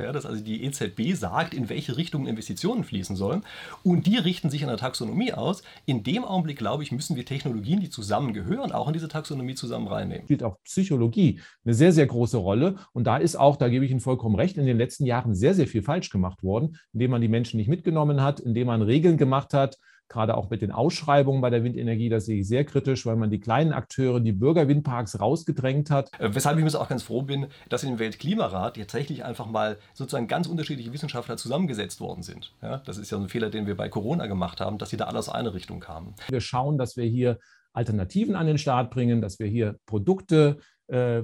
Ja, dass also die EZB sagt, in welche Richtung Investitionen fließen sollen. Und die richten sich an der Taxonomie aus. In dem Augenblick, glaube ich, müssen wir Technologien, die zusammengehören, auch in diese Taxonomie zusammen reinnehmen. Spielt auch Psychologie eine sehr, sehr große Rolle. Und da ist auch, da gebe ich Ihnen vollkommen recht, in den letzten Jahren sehr, sehr viel falsch gemacht worden, indem man die Menschen nicht mitgenommen hat, indem man Regeln gemacht hat, gerade auch mit den Ausschreibungen bei der Windenergie, das sehe ich sehr kritisch, weil man die kleinen Akteure, die Bürgerwindparks rausgedrängt hat. Äh, weshalb ich mir auch ganz froh bin, dass im Weltklimarat tatsächlich einfach mal sozusagen ganz unterschiedliche Wissenschaftler zusammengesetzt worden sind. Ja, das ist ja ein Fehler, den wir bei Corona gemacht haben, dass sie da alle aus einer Richtung kamen. Wir schauen, dass wir hier Alternativen an den Start bringen, dass wir hier Produkte äh,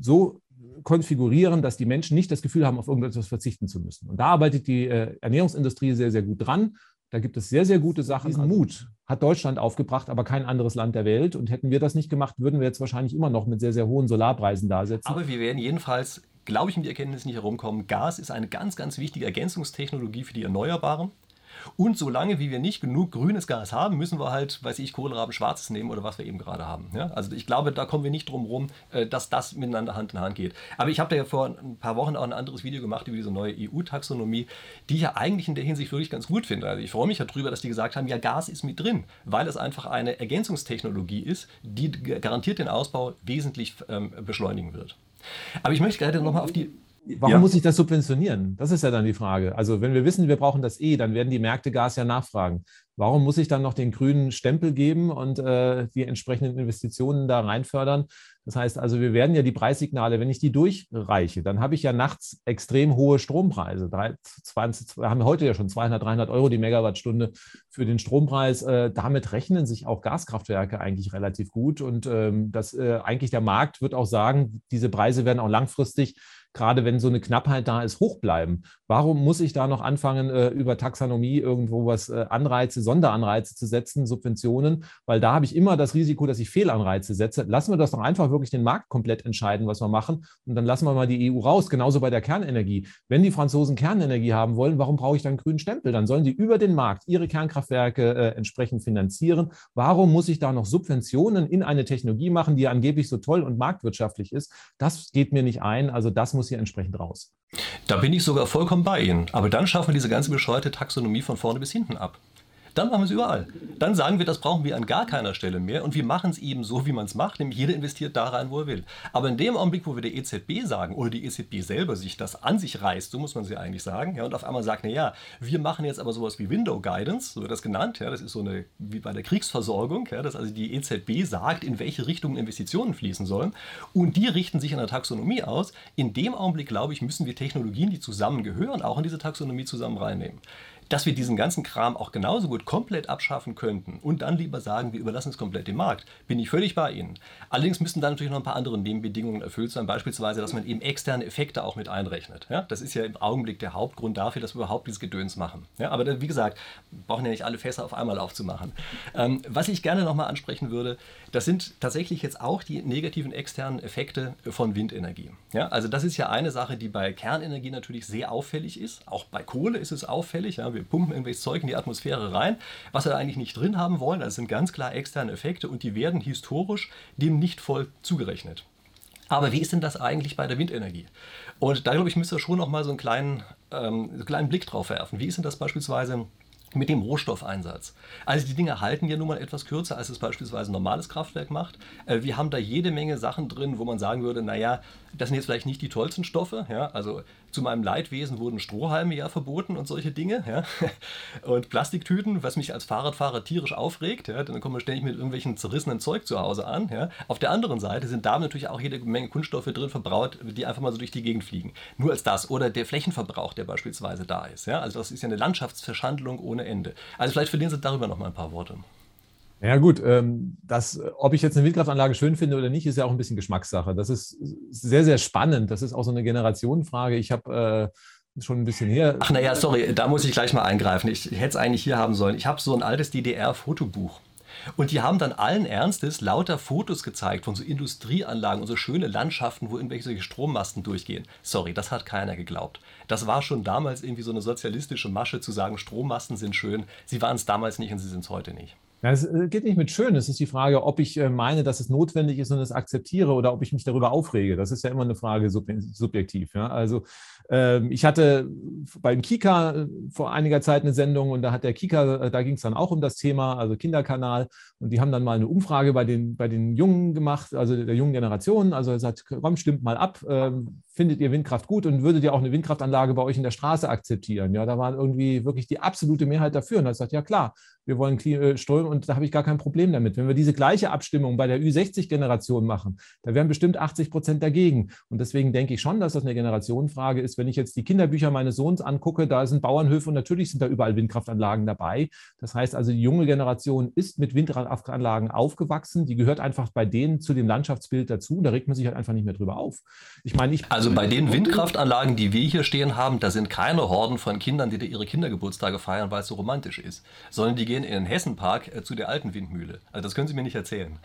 so konfigurieren, dass die Menschen nicht das Gefühl haben, auf irgendetwas verzichten zu müssen. Und da arbeitet die äh, Ernährungsindustrie sehr, sehr gut dran. Da gibt es sehr, sehr gute Sachen. Diesen Mut hat Deutschland aufgebracht, aber kein anderes Land der Welt. Und hätten wir das nicht gemacht, würden wir jetzt wahrscheinlich immer noch mit sehr, sehr hohen Solarpreisen da sitzen. Aber wir werden jedenfalls, glaube ich, um die Erkenntnis nicht herumkommen, Gas ist eine ganz, ganz wichtige Ergänzungstechnologie für die Erneuerbaren. Und solange wie wir nicht genug grünes Gas haben, müssen wir halt, weiß ich, Kohlraben schwarzes nehmen oder was wir eben gerade haben. Ja? Also ich glaube, da kommen wir nicht drum rum, äh, dass das miteinander Hand in Hand geht. Aber ich habe da ja vor ein paar Wochen auch ein anderes Video gemacht über diese neue EU-Taxonomie, die ich ja eigentlich in der Hinsicht wirklich ganz gut finde. Also ich freue mich darüber, dass die gesagt haben, ja, Gas ist mit drin, weil es einfach eine Ergänzungstechnologie ist, die garantiert den Ausbau wesentlich ähm, beschleunigen wird. Aber ich möchte gerade nochmal auf die Warum ja. muss ich das subventionieren? Das ist ja dann die Frage. Also wenn wir wissen, wir brauchen das eh, dann werden die Märkte Gas ja nachfragen. Warum muss ich dann noch den grünen Stempel geben und äh, die entsprechenden Investitionen da reinfördern? Das heißt also, wir werden ja die Preissignale, wenn ich die durchreiche, dann habe ich ja nachts extrem hohe Strompreise. 20, wir haben heute ja schon 200, 300 Euro die Megawattstunde für den Strompreis. Äh, damit rechnen sich auch Gaskraftwerke eigentlich relativ gut. Und ähm, das, äh, eigentlich der Markt wird auch sagen, diese Preise werden auch langfristig gerade wenn so eine Knappheit da ist, hoch bleiben. Warum muss ich da noch anfangen, äh, über Taxonomie irgendwo was äh, Anreize, Sonderanreize zu setzen, Subventionen? Weil da habe ich immer das Risiko, dass ich Fehlanreize setze. Lassen wir das doch einfach wirklich den Markt komplett entscheiden, was wir machen. Und dann lassen wir mal die EU raus. Genauso bei der Kernenergie. Wenn die Franzosen Kernenergie haben wollen, warum brauche ich dann grünen Stempel? Dann sollen die über den Markt ihre Kernkraftwerke äh, entsprechend finanzieren. Warum muss ich da noch Subventionen in eine Technologie machen, die angeblich so toll und marktwirtschaftlich ist? Das geht mir nicht ein. Also das muss hier entsprechend raus. Da bin ich sogar vollkommen bei Ihnen. Aber dann schaffen wir diese ganze bescheuerte Taxonomie von vorne bis hinten ab. Dann machen wir es überall. Dann sagen wir, das brauchen wir an gar keiner Stelle mehr und wir machen es eben so, wie man es macht, nämlich jeder investiert da rein, wo er will. Aber in dem Augenblick, wo wir der EZB sagen oder die EZB selber sich das an sich reißt, so muss man sie eigentlich sagen, ja, und auf einmal sagt, naja, wir machen jetzt aber sowas wie Window Guidance, so wird das genannt, ja, das ist so eine, wie bei der Kriegsversorgung, ja, dass also die EZB sagt, in welche Richtung Investitionen fließen sollen und die richten sich an der Taxonomie aus. In dem Augenblick, glaube ich, müssen wir Technologien, die zusammengehören, auch in diese Taxonomie zusammen reinnehmen dass wir diesen ganzen Kram auch genauso gut komplett abschaffen könnten und dann lieber sagen, wir überlassen es komplett dem Markt, bin ich völlig bei Ihnen. Allerdings müssten da natürlich noch ein paar andere Nebenbedingungen erfüllt sein, beispielsweise, dass man eben externe Effekte auch mit einrechnet. Ja, das ist ja im Augenblick der Hauptgrund dafür, dass wir überhaupt dieses Gedöns machen. Ja, aber wie gesagt, brauchen ja nicht alle Fässer auf einmal aufzumachen. Ähm, was ich gerne nochmal ansprechen würde, das sind tatsächlich jetzt auch die negativen externen Effekte von Windenergie. Ja, also das ist ja eine Sache, die bei Kernenergie natürlich sehr auffällig ist. Auch bei Kohle ist es auffällig. Ja, wir pumpen irgendwelches Zeug in die Atmosphäre rein, was wir eigentlich nicht drin haben wollen. Das sind ganz klar externe Effekte und die werden historisch dem nicht voll zugerechnet. Aber wie ist denn das eigentlich bei der Windenergie? Und da glaube ich, müsst ihr schon noch mal so einen kleinen, ähm, einen kleinen Blick drauf werfen. Wie ist denn das beispielsweise mit dem Rohstoffeinsatz. Also die Dinge halten ja nun mal etwas kürzer, als es beispielsweise ein normales Kraftwerk macht. Äh, wir haben da jede Menge Sachen drin, wo man sagen würde, naja, das sind jetzt vielleicht nicht die tollsten Stoffe. Ja? Also zu meinem Leidwesen wurden Strohhalme ja verboten und solche Dinge. Ja? Und Plastiktüten, was mich als Fahrradfahrer tierisch aufregt. Ja? Dann kommen wir ständig mit irgendwelchen zerrissenen Zeug zu Hause an. Ja? Auf der anderen Seite sind da natürlich auch jede Menge Kunststoffe drin verbraut, die einfach mal so durch die Gegend fliegen. Nur als das. Oder der Flächenverbrauch, der beispielsweise da ist. Ja? Also das ist ja eine Landschaftsverschandlung ohne Ende. Also vielleicht verlieren Sie darüber noch mal ein paar Worte. Ja gut, ähm, das, ob ich jetzt eine Windkraftanlage schön finde oder nicht, ist ja auch ein bisschen Geschmackssache. Das ist sehr, sehr spannend. Das ist auch so eine Generationenfrage. Ich habe äh, schon ein bisschen her. Ach naja, sorry, da muss ich gleich mal eingreifen. Ich hätte es eigentlich hier haben sollen. Ich habe so ein altes DDR-Fotobuch. Und die haben dann allen Ernstes lauter Fotos gezeigt von so Industrieanlagen und so schöne Landschaften, wo irgendwelche Strommasten durchgehen. Sorry, das hat keiner geglaubt. Das war schon damals irgendwie so eine sozialistische Masche zu sagen, Strommasten sind schön. Sie waren es damals nicht und sie sind es heute nicht. Ja, es äh, geht nicht mit schön. Es ist die Frage, ob ich äh, meine, dass es notwendig ist und es akzeptiere oder ob ich mich darüber aufrege. Das ist ja immer eine Frage subjektiv. Ja? Also ich hatte beim Kika äh, vor einiger Zeit eine Sendung und da hat der Kika, da ging es dann auch um das Thema, also Kinderkanal. Und die haben dann mal eine Umfrage bei den, bei den Jungen gemacht, also der jungen Generation. Also er sagt, komm, stimmt mal ab, ähm, findet ihr Windkraft gut und würdet ihr auch eine Windkraftanlage bei euch in der Straße akzeptieren? Ja, da waren irgendwie wirklich die absolute Mehrheit dafür. Und er sagt, ja klar, wir wollen Strom und da habe ich gar kein Problem damit. Wenn wir diese gleiche Abstimmung bei der Ü60-Generation machen, da wären bestimmt 80 Prozent dagegen. Und deswegen denke ich schon, dass das eine Generationenfrage ist. Wenn ich jetzt die Kinderbücher meines Sohns angucke, da sind Bauernhöfe und natürlich sind da überall Windkraftanlagen dabei. Das heißt also, die junge Generation ist mit Windkraftanlagen aufgewachsen. Die gehört einfach bei denen zu dem Landschaftsbild dazu. Da regt man sich halt einfach nicht mehr drüber auf. Ich meine, ich also bei den Windkraftanlagen, die wir hier stehen haben, da sind keine Horden von Kindern, die da ihre Kindergeburtstage feiern, weil es so romantisch ist, sondern die gehen in den Hessenpark äh, zu der alten Windmühle. Also das können Sie mir nicht erzählen.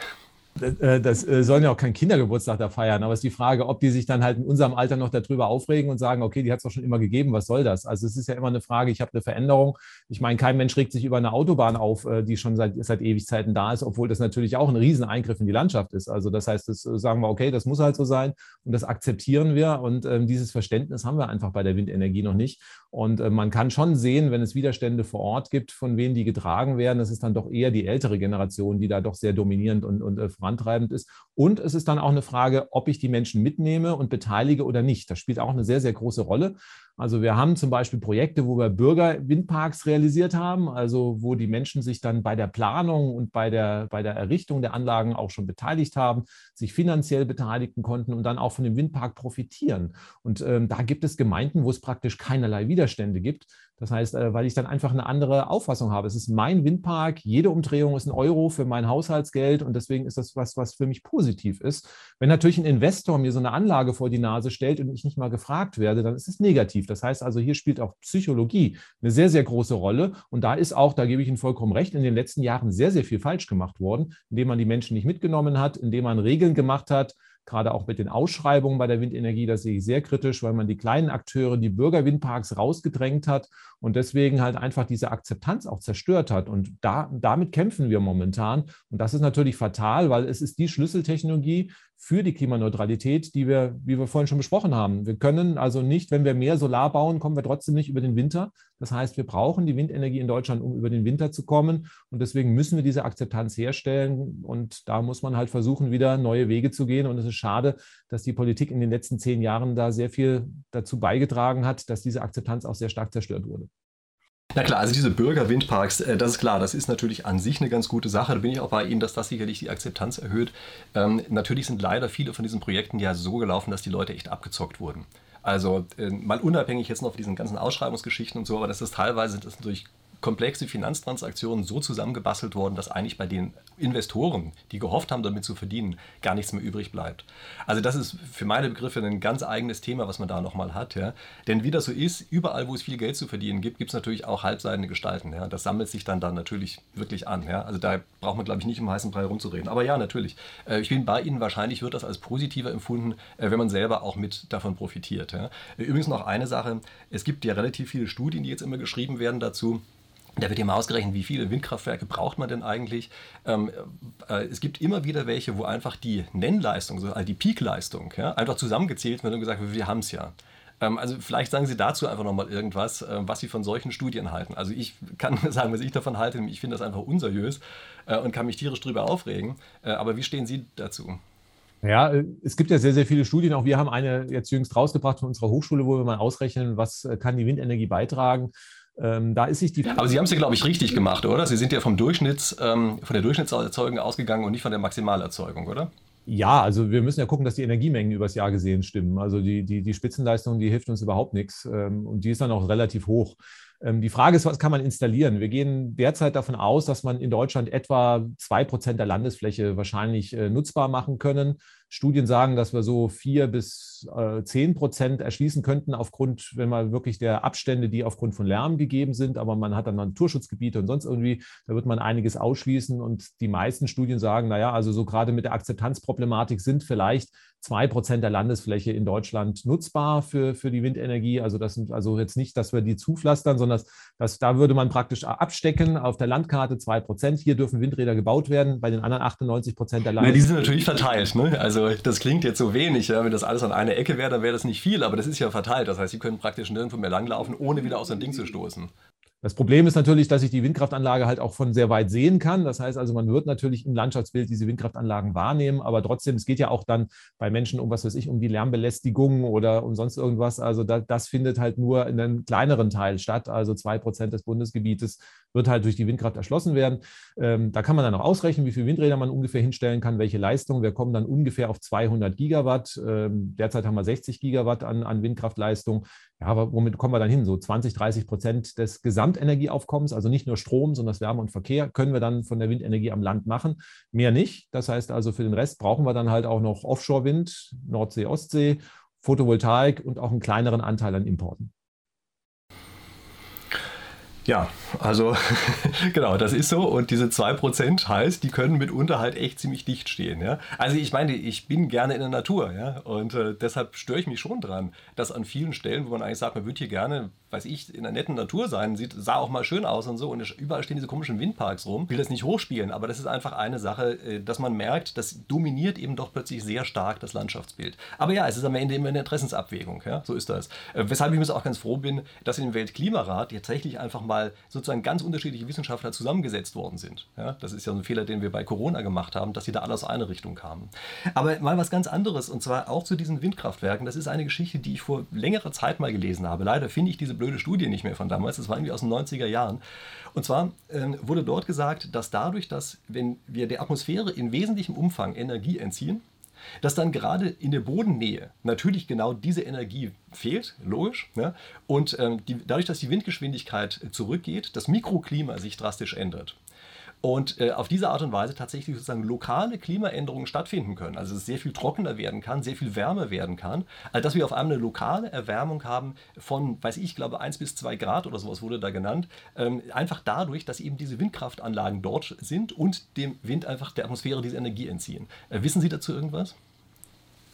Äh, das äh, sollen ja auch keinen Kindergeburtstag da feiern, aber es ist die Frage, ob die sich dann halt in unserem Alter noch darüber aufregen und sagen, okay, die hat es doch schon immer gegeben, was soll das? Also es ist ja immer eine Frage, ich habe eine Veränderung. Ich meine, kein Mensch regt sich über eine Autobahn auf, äh, die schon seit, seit Ewigkeiten da ist, obwohl das natürlich auch ein Rieseneingriff in die Landschaft ist. Also das heißt, das sagen wir, okay, das muss halt so sein und das akzeptieren wir und ähm, dieses Verständnis haben wir einfach bei der Windenergie noch nicht. Und äh, man kann schon sehen, wenn es Widerstände vor Ort gibt, von wem die getragen werden, das ist dann doch eher die ältere Generation, die da doch sehr dominierend und, und äh, vorantreibend ist. Und es ist dann auch eine Frage, ob ich die Menschen mitnehme und beteilige oder nicht. Das spielt auch eine sehr, sehr große Rolle. Also wir haben zum Beispiel Projekte, wo wir Bürgerwindparks realisiert haben, also wo die Menschen sich dann bei der Planung und bei der, bei der Errichtung der Anlagen auch schon beteiligt haben, sich finanziell beteiligen konnten und dann auch von dem Windpark profitieren. Und ähm, da gibt es Gemeinden, wo es praktisch keinerlei Widerstände gibt. Das heißt, äh, weil ich dann einfach eine andere Auffassung habe. Es ist mein Windpark, jede Umdrehung ist ein Euro für mein Haushaltsgeld und deswegen ist das was, was für mich positiv ist. Wenn natürlich ein Investor mir so eine Anlage vor die Nase stellt und ich nicht mal gefragt werde, dann ist es negativ. Das heißt also, hier spielt auch Psychologie eine sehr, sehr große Rolle. Und da ist auch, da gebe ich Ihnen vollkommen recht, in den letzten Jahren sehr, sehr viel falsch gemacht worden, indem man die Menschen nicht mitgenommen hat, indem man Regeln gemacht hat, gerade auch mit den Ausschreibungen bei der Windenergie, das sehe ich sehr kritisch, weil man die kleinen Akteure, die Bürgerwindparks rausgedrängt hat und deswegen halt einfach diese Akzeptanz auch zerstört hat. Und da, damit kämpfen wir momentan. Und das ist natürlich fatal, weil es ist die Schlüsseltechnologie für die Klimaneutralität, die wir, wie wir vorhin schon besprochen haben. Wir können also nicht, wenn wir mehr Solar bauen, kommen wir trotzdem nicht über den Winter. Das heißt, wir brauchen die Windenergie in Deutschland, um über den Winter zu kommen. Und deswegen müssen wir diese Akzeptanz herstellen. Und da muss man halt versuchen, wieder neue Wege zu gehen. Und es ist schade, dass die Politik in den letzten zehn Jahren da sehr viel dazu beigetragen hat, dass diese Akzeptanz auch sehr stark zerstört wurde. Na klar, also diese Bürgerwindparks, äh, das ist klar, das ist natürlich an sich eine ganz gute Sache. Da bin ich auch bei Ihnen, dass das sicherlich die Akzeptanz erhöht. Ähm, natürlich sind leider viele von diesen Projekten ja so gelaufen, dass die Leute echt abgezockt wurden. Also äh, mal unabhängig jetzt noch von diesen ganzen Ausschreibungsgeschichten und so, aber das ist teilweise das natürlich komplexe Finanztransaktionen so zusammengebastelt worden, dass eigentlich bei den Investoren, die gehofft haben, damit zu verdienen, gar nichts mehr übrig bleibt. Also das ist für meine Begriffe ein ganz eigenes Thema, was man da nochmal hat. Ja. Denn wie das so ist, überall, wo es viel Geld zu verdienen gibt, gibt es natürlich auch halbseitende Gestalten. Ja. Das sammelt sich dann da natürlich wirklich an. Ja. Also da braucht man, glaube ich, nicht um heißen Brei rumzureden. Aber ja, natürlich. Äh, ich bin bei Ihnen, wahrscheinlich wird das als positiver empfunden, äh, wenn man selber auch mit davon profitiert. Übrigens noch eine Sache, es gibt ja relativ viele Studien, die jetzt immer geschrieben werden dazu. Da wird immer ausgerechnet, wie viele Windkraftwerke braucht man denn eigentlich. Ähm, äh, es gibt immer wieder welche, wo einfach die Nennleistung, also die Peakleistung, ja, einfach zusammengezählt wird und gesagt wird, wir haben es ja. Ähm, also vielleicht sagen Sie dazu einfach nochmal irgendwas, äh, was Sie von solchen Studien halten. Also ich kann sagen, was ich davon halte. Ich finde das einfach unseriös äh, und kann mich tierisch drüber aufregen. Äh, aber wie stehen Sie dazu? Ja, äh, es gibt ja sehr, sehr viele Studien. Auch wir haben eine jetzt jüngst rausgebracht von unserer Hochschule, wo wir mal ausrechnen, was äh, kann die Windenergie beitragen. Ähm, da ist sich die. Aber Sie haben es ja, glaube ich, richtig gemacht, oder? Sie sind ja vom Durchschnitts, ähm, von der Durchschnittserzeugung ausgegangen und nicht von der Maximalerzeugung, oder? Ja, also wir müssen ja gucken, dass die Energiemengen übers Jahr gesehen stimmen. Also die, die, die Spitzenleistung, die hilft uns überhaupt nichts. Ähm, und die ist dann auch relativ hoch. Ähm, die Frage ist, was kann man installieren? Wir gehen derzeit davon aus, dass man in Deutschland etwa zwei Prozent der Landesfläche wahrscheinlich äh, nutzbar machen können. Studien sagen, dass wir so vier bis äh, zehn Prozent erschließen könnten aufgrund, wenn man wirklich der Abstände, die aufgrund von Lärm gegeben sind, aber man hat dann Naturschutzgebiete und sonst irgendwie, da wird man einiges ausschließen und die meisten Studien sagen, naja, also so gerade mit der Akzeptanzproblematik sind vielleicht zwei Prozent der Landesfläche in Deutschland nutzbar für, für die Windenergie. Also das sind also jetzt nicht, dass wir die zupflastern, sondern das, das, da würde man praktisch abstecken auf der Landkarte zwei Prozent. Hier dürfen Windräder gebaut werden, bei den anderen 98 Prozent der Landesfläche. die sind natürlich verteilt. Ne? Also das klingt jetzt so wenig. Ja? Wenn das alles an einer Ecke wäre, dann wäre das nicht viel, aber das ist ja verteilt. Das heißt, Sie können praktisch nirgendwo mehr langlaufen, ohne wieder aus ein Ding zu stoßen. Das Problem ist natürlich, dass ich die Windkraftanlage halt auch von sehr weit sehen kann. Das heißt also, man wird natürlich im Landschaftsbild diese Windkraftanlagen wahrnehmen, aber trotzdem, es geht ja auch dann bei Menschen um was weiß ich, um die Lärmbelästigung oder um sonst irgendwas. Also da, das findet halt nur in einem kleineren Teil statt. Also zwei Prozent des Bundesgebietes wird halt durch die Windkraft erschlossen werden. Ähm, da kann man dann auch ausrechnen, wie viele Windräder man ungefähr hinstellen kann, welche Leistung. Wir kommen dann ungefähr auf 200 Gigawatt. Ähm, derzeit haben wir 60 Gigawatt an, an Windkraftleistung. Ja, aber womit kommen wir dann hin? So 20, 30 Prozent des Gesamtenergieaufkommens, also nicht nur Strom, sondern das Wärme und Verkehr, können wir dann von der Windenergie am Land machen. Mehr nicht. Das heißt also, für den Rest brauchen wir dann halt auch noch Offshore-Wind, Nordsee, Ostsee, Photovoltaik und auch einen kleineren Anteil an Importen. Ja, also genau, das ist so. Und diese 2% heißt, die können mitunter halt echt ziemlich dicht stehen. Ja? Also ich meine, ich bin gerne in der Natur, ja. Und äh, deshalb störe ich mich schon dran, dass an vielen Stellen, wo man eigentlich sagt, man würde hier gerne, weiß ich, in der netten Natur sein, sieht, sah auch mal schön aus und so. Und überall stehen diese komischen Windparks rum. Ich will das nicht hochspielen, aber das ist einfach eine Sache, äh, dass man merkt, das dominiert eben doch plötzlich sehr stark das Landschaftsbild. Aber ja, es ist am Ende immer eine Interessensabwägung, ja. So ist das. Äh, weshalb ich mir auch ganz froh bin, dass in dem Weltklimarat tatsächlich einfach mal mal sozusagen ganz unterschiedliche Wissenschaftler zusammengesetzt worden sind. Ja, das ist ja so ein Fehler, den wir bei Corona gemacht haben, dass sie da alle aus einer Richtung kamen. Aber mal was ganz anderes, und zwar auch zu diesen Windkraftwerken. Das ist eine Geschichte, die ich vor längerer Zeit mal gelesen habe. Leider finde ich diese blöde Studie nicht mehr von damals. Das war irgendwie aus den 90er Jahren. Und zwar ähm, wurde dort gesagt, dass dadurch, dass wenn wir der Atmosphäre in wesentlichem Umfang Energie entziehen, dass dann gerade in der Bodennähe natürlich genau diese Energie fehlt, logisch, ne? und ähm, die, dadurch, dass die Windgeschwindigkeit zurückgeht, das Mikroklima sich drastisch ändert und äh, auf diese Art und Weise tatsächlich sozusagen lokale Klimaänderungen stattfinden können. Also es sehr viel trockener werden kann, sehr viel wärmer werden kann, also dass wir auf einmal eine lokale Erwärmung haben von, weiß ich, glaube 1 bis 2 Grad oder sowas wurde da genannt, ähm, einfach dadurch, dass eben diese Windkraftanlagen dort sind und dem Wind einfach der Atmosphäre diese Energie entziehen. Äh, wissen Sie dazu irgendwas?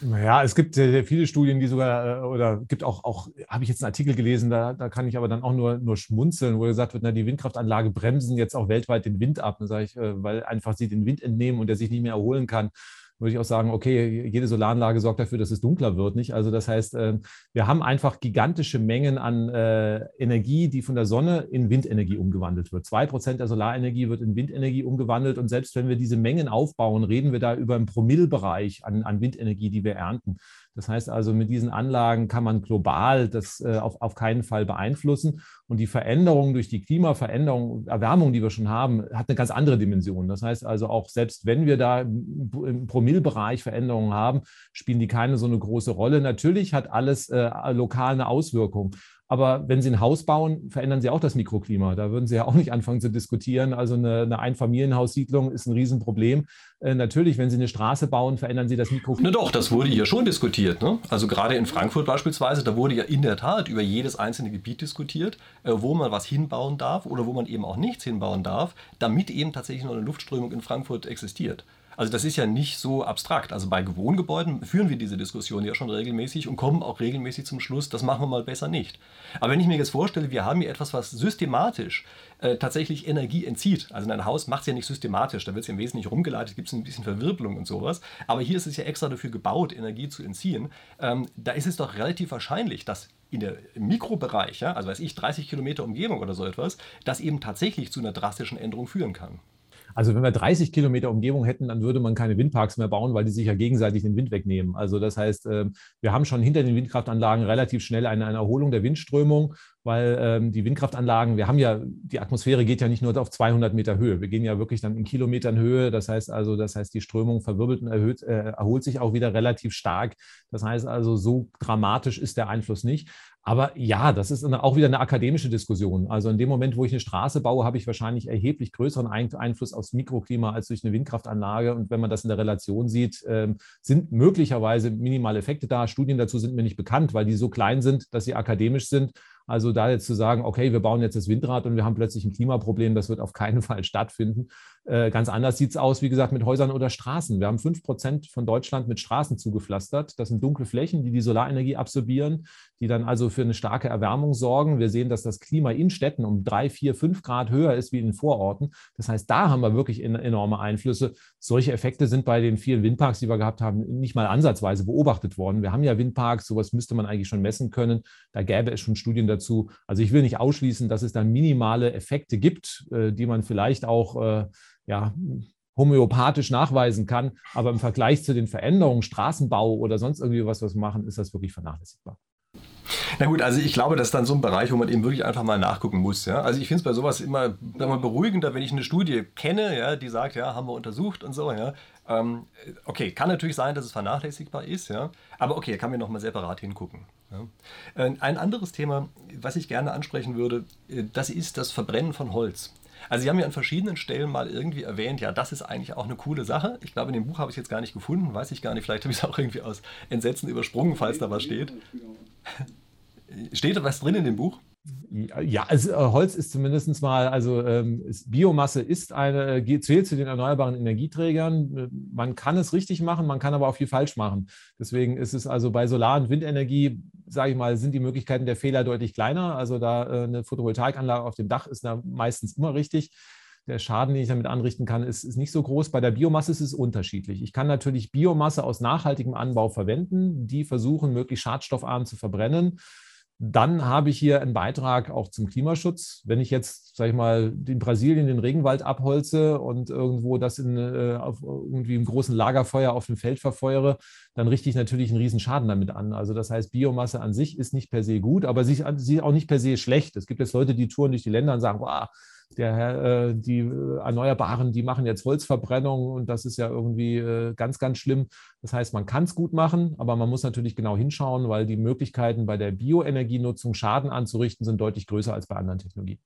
Naja, es gibt sehr, sehr viele Studien, die sogar, äh, oder gibt auch, auch habe ich jetzt einen Artikel gelesen, da, da kann ich aber dann auch nur, nur schmunzeln, wo gesagt wird, na, die Windkraftanlage bremsen jetzt auch weltweit den Wind ab, sage ich, äh, weil einfach sie den Wind entnehmen und der sich nicht mehr erholen kann würde ich auch sagen, okay, jede Solaranlage sorgt dafür, dass es dunkler wird. Nicht? Also das heißt, ähm, wir haben einfach gigantische Mengen an äh, Energie, die von der Sonne in Windenergie umgewandelt wird. Zwei Prozent der Solarenergie wird in Windenergie umgewandelt. Und selbst wenn wir diese Mengen aufbauen, reden wir da über einen Promillbereich an, an Windenergie, die wir ernten. Das heißt also, mit diesen Anlagen kann man global das äh, auf, auf keinen Fall beeinflussen. Und die Veränderung durch die Klimaveränderung, Erwärmung, die wir schon haben, hat eine ganz andere Dimension. Das heißt also, auch selbst wenn wir da im Promillbereich Veränderungen haben, spielen die keine so eine große Rolle. Natürlich hat alles äh, lokal eine Auswirkung. Aber wenn Sie ein Haus bauen, verändern Sie auch das Mikroklima. Da würden Sie ja auch nicht anfangen zu diskutieren. Also eine, eine Einfamilienhaussiedlung ist ein Riesenproblem. Äh, natürlich, wenn Sie eine Straße bauen, verändern Sie das Mikroklima. Na doch, das wurde ja schon diskutiert. Ne? Also gerade in Frankfurt beispielsweise, da wurde ja in der Tat über jedes einzelne Gebiet diskutiert, äh, wo man was hinbauen darf oder wo man eben auch nichts hinbauen darf, damit eben tatsächlich noch eine Luftströmung in Frankfurt existiert. Also das ist ja nicht so abstrakt. Also bei Wohngebäuden führen wir diese Diskussion ja schon regelmäßig und kommen auch regelmäßig zum Schluss, das machen wir mal besser nicht. Aber wenn ich mir jetzt vorstelle, wir haben hier etwas, was systematisch äh, tatsächlich Energie entzieht. Also ein Haus macht es ja nicht systematisch, da wird es ja im Wesentlichen rumgeleitet, gibt es ein bisschen Verwirbelung und sowas. Aber hier ist es ja extra dafür gebaut, Energie zu entziehen. Ähm, da ist es doch relativ wahrscheinlich, dass in der, Mikrobereich, ja, also weiß ich, 30 Kilometer Umgebung oder so etwas, das eben tatsächlich zu einer drastischen Änderung führen kann. Also wenn wir 30 Kilometer Umgebung hätten, dann würde man keine Windparks mehr bauen, weil die sich ja gegenseitig den Wind wegnehmen. Also das heißt, ähm, wir haben schon hinter den Windkraftanlagen relativ schnell eine, eine Erholung der Windströmung, weil ähm, die Windkraftanlagen, wir haben ja, die Atmosphäre geht ja nicht nur auf 200 Meter Höhe, wir gehen ja wirklich dann in Kilometern Höhe. Das heißt also, das heißt, die Strömung verwirbelt und erhöht, äh, erholt sich auch wieder relativ stark. Das heißt also, so dramatisch ist der Einfluss nicht. Aber ja, das ist auch wieder eine akademische Diskussion. Also in dem Moment, wo ich eine Straße baue, habe ich wahrscheinlich erheblich größeren Einfluss aufs Mikroklima als durch eine Windkraftanlage. Und wenn man das in der Relation sieht, ähm, sind möglicherweise minimale Effekte da. Studien dazu sind mir nicht bekannt, weil die so klein sind, dass sie akademisch sind. Also da jetzt zu sagen, okay, wir bauen jetzt das Windrad und wir haben plötzlich ein Klimaproblem, das wird auf keinen Fall stattfinden. Äh, ganz anders sieht es aus, wie gesagt, mit Häusern oder Straßen. Wir haben fünf Prozent von Deutschland mit Straßen zugepflastert. Das sind dunkle Flächen, die die Solarenergie absorbieren, die dann also für eine starke Erwärmung sorgen. Wir sehen, dass das Klima in Städten um drei, vier, fünf Grad höher ist wie in den Vororten. Das heißt, da haben wir wirklich enorme Einflüsse. Solche Effekte sind bei den vielen Windparks, die wir gehabt haben, nicht mal ansatzweise beobachtet worden. Wir haben ja Windparks, sowas müsste man eigentlich schon messen können. Da gäbe es schon Studien dazu. Also ich will nicht ausschließen, dass es da minimale Effekte gibt, äh, die man vielleicht auch äh, ja, homöopathisch nachweisen kann. Aber im Vergleich zu den Veränderungen, Straßenbau oder sonst irgendwie was, was wir machen, ist das wirklich vernachlässigbar. Na gut, also ich glaube, das ist dann so ein Bereich, wo man eben wirklich einfach mal nachgucken muss. Ja? Also ich finde es bei sowas immer, immer beruhigender, wenn ich eine Studie kenne, ja, die sagt, ja, haben wir untersucht und so. Ja? Ähm, okay, kann natürlich sein, dass es vernachlässigbar ist, ja? aber okay, kann mir nochmal separat hingucken. Ja? Äh, ein anderes Thema, was ich gerne ansprechen würde, äh, das ist das Verbrennen von Holz. Also Sie haben ja an verschiedenen Stellen mal irgendwie erwähnt, ja, das ist eigentlich auch eine coole Sache. Ich glaube, in dem Buch habe ich es jetzt gar nicht gefunden, weiß ich gar nicht. Vielleicht habe ich es auch irgendwie aus Entsetzen übersprungen, falls da was steht. Steht da was drin in dem Buch? Ja, also Holz ist zumindest mal, also ähm, ist, Biomasse ist eine, äh, zählt zu den erneuerbaren Energieträgern. Äh, man kann es richtig machen, man kann aber auch viel falsch machen. Deswegen ist es also bei Solar- und Windenergie, sage ich mal, sind die Möglichkeiten der Fehler deutlich kleiner. Also da äh, eine Photovoltaikanlage auf dem Dach ist da meistens immer richtig. Der Schaden, den ich damit anrichten kann, ist, ist nicht so groß. Bei der Biomasse ist es unterschiedlich. Ich kann natürlich Biomasse aus nachhaltigem Anbau verwenden, die versuchen, möglichst schadstoffarm zu verbrennen dann habe ich hier einen Beitrag auch zum Klimaschutz. Wenn ich jetzt, sage ich mal, in Brasilien den Regenwald abholze und irgendwo das in, äh, auf irgendwie im großen Lagerfeuer auf dem Feld verfeuere, dann richte ich natürlich einen riesen Schaden damit an. Also das heißt, Biomasse an sich ist nicht per se gut, aber sie ist auch nicht per se schlecht. Es gibt jetzt Leute, die touren durch die Länder und sagen, wow, der, äh, die äh, Erneuerbaren, die machen jetzt Holzverbrennung und das ist ja irgendwie äh, ganz, ganz schlimm. Das heißt, man kann es gut machen, aber man muss natürlich genau hinschauen, weil die Möglichkeiten bei der Bioenergienutzung Schaden anzurichten sind deutlich größer als bei anderen Technologien.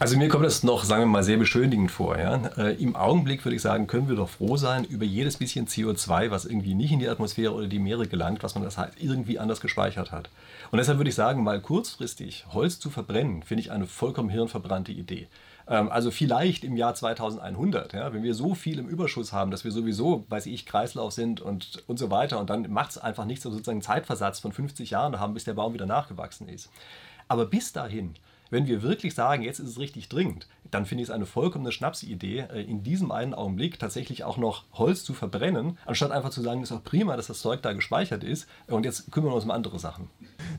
Also mir kommt das noch, sagen wir mal, sehr beschönigend vor. Ja? Äh, Im Augenblick würde ich sagen, können wir doch froh sein über jedes bisschen CO2, was irgendwie nicht in die Atmosphäre oder die Meere gelangt, was man das halt irgendwie anders gespeichert hat. Und deshalb würde ich sagen, mal kurzfristig Holz zu verbrennen, finde ich eine vollkommen hirnverbrannte Idee. Ähm, also vielleicht im Jahr 2100, ja, wenn wir so viel im Überschuss haben, dass wir sowieso, weiß ich, Kreislauf sind und, und so weiter. Und dann macht es einfach nichts, sozusagen Zeitversatz von 50 Jahren haben, bis der Baum wieder nachgewachsen ist. Aber bis dahin wenn wir wirklich sagen, jetzt ist es richtig dringend, dann finde ich es eine vollkommene Schnapsidee, äh, in diesem einen Augenblick tatsächlich auch noch Holz zu verbrennen, anstatt einfach zu sagen, es ist auch prima, dass das Zeug da gespeichert ist und jetzt kümmern wir uns um andere Sachen.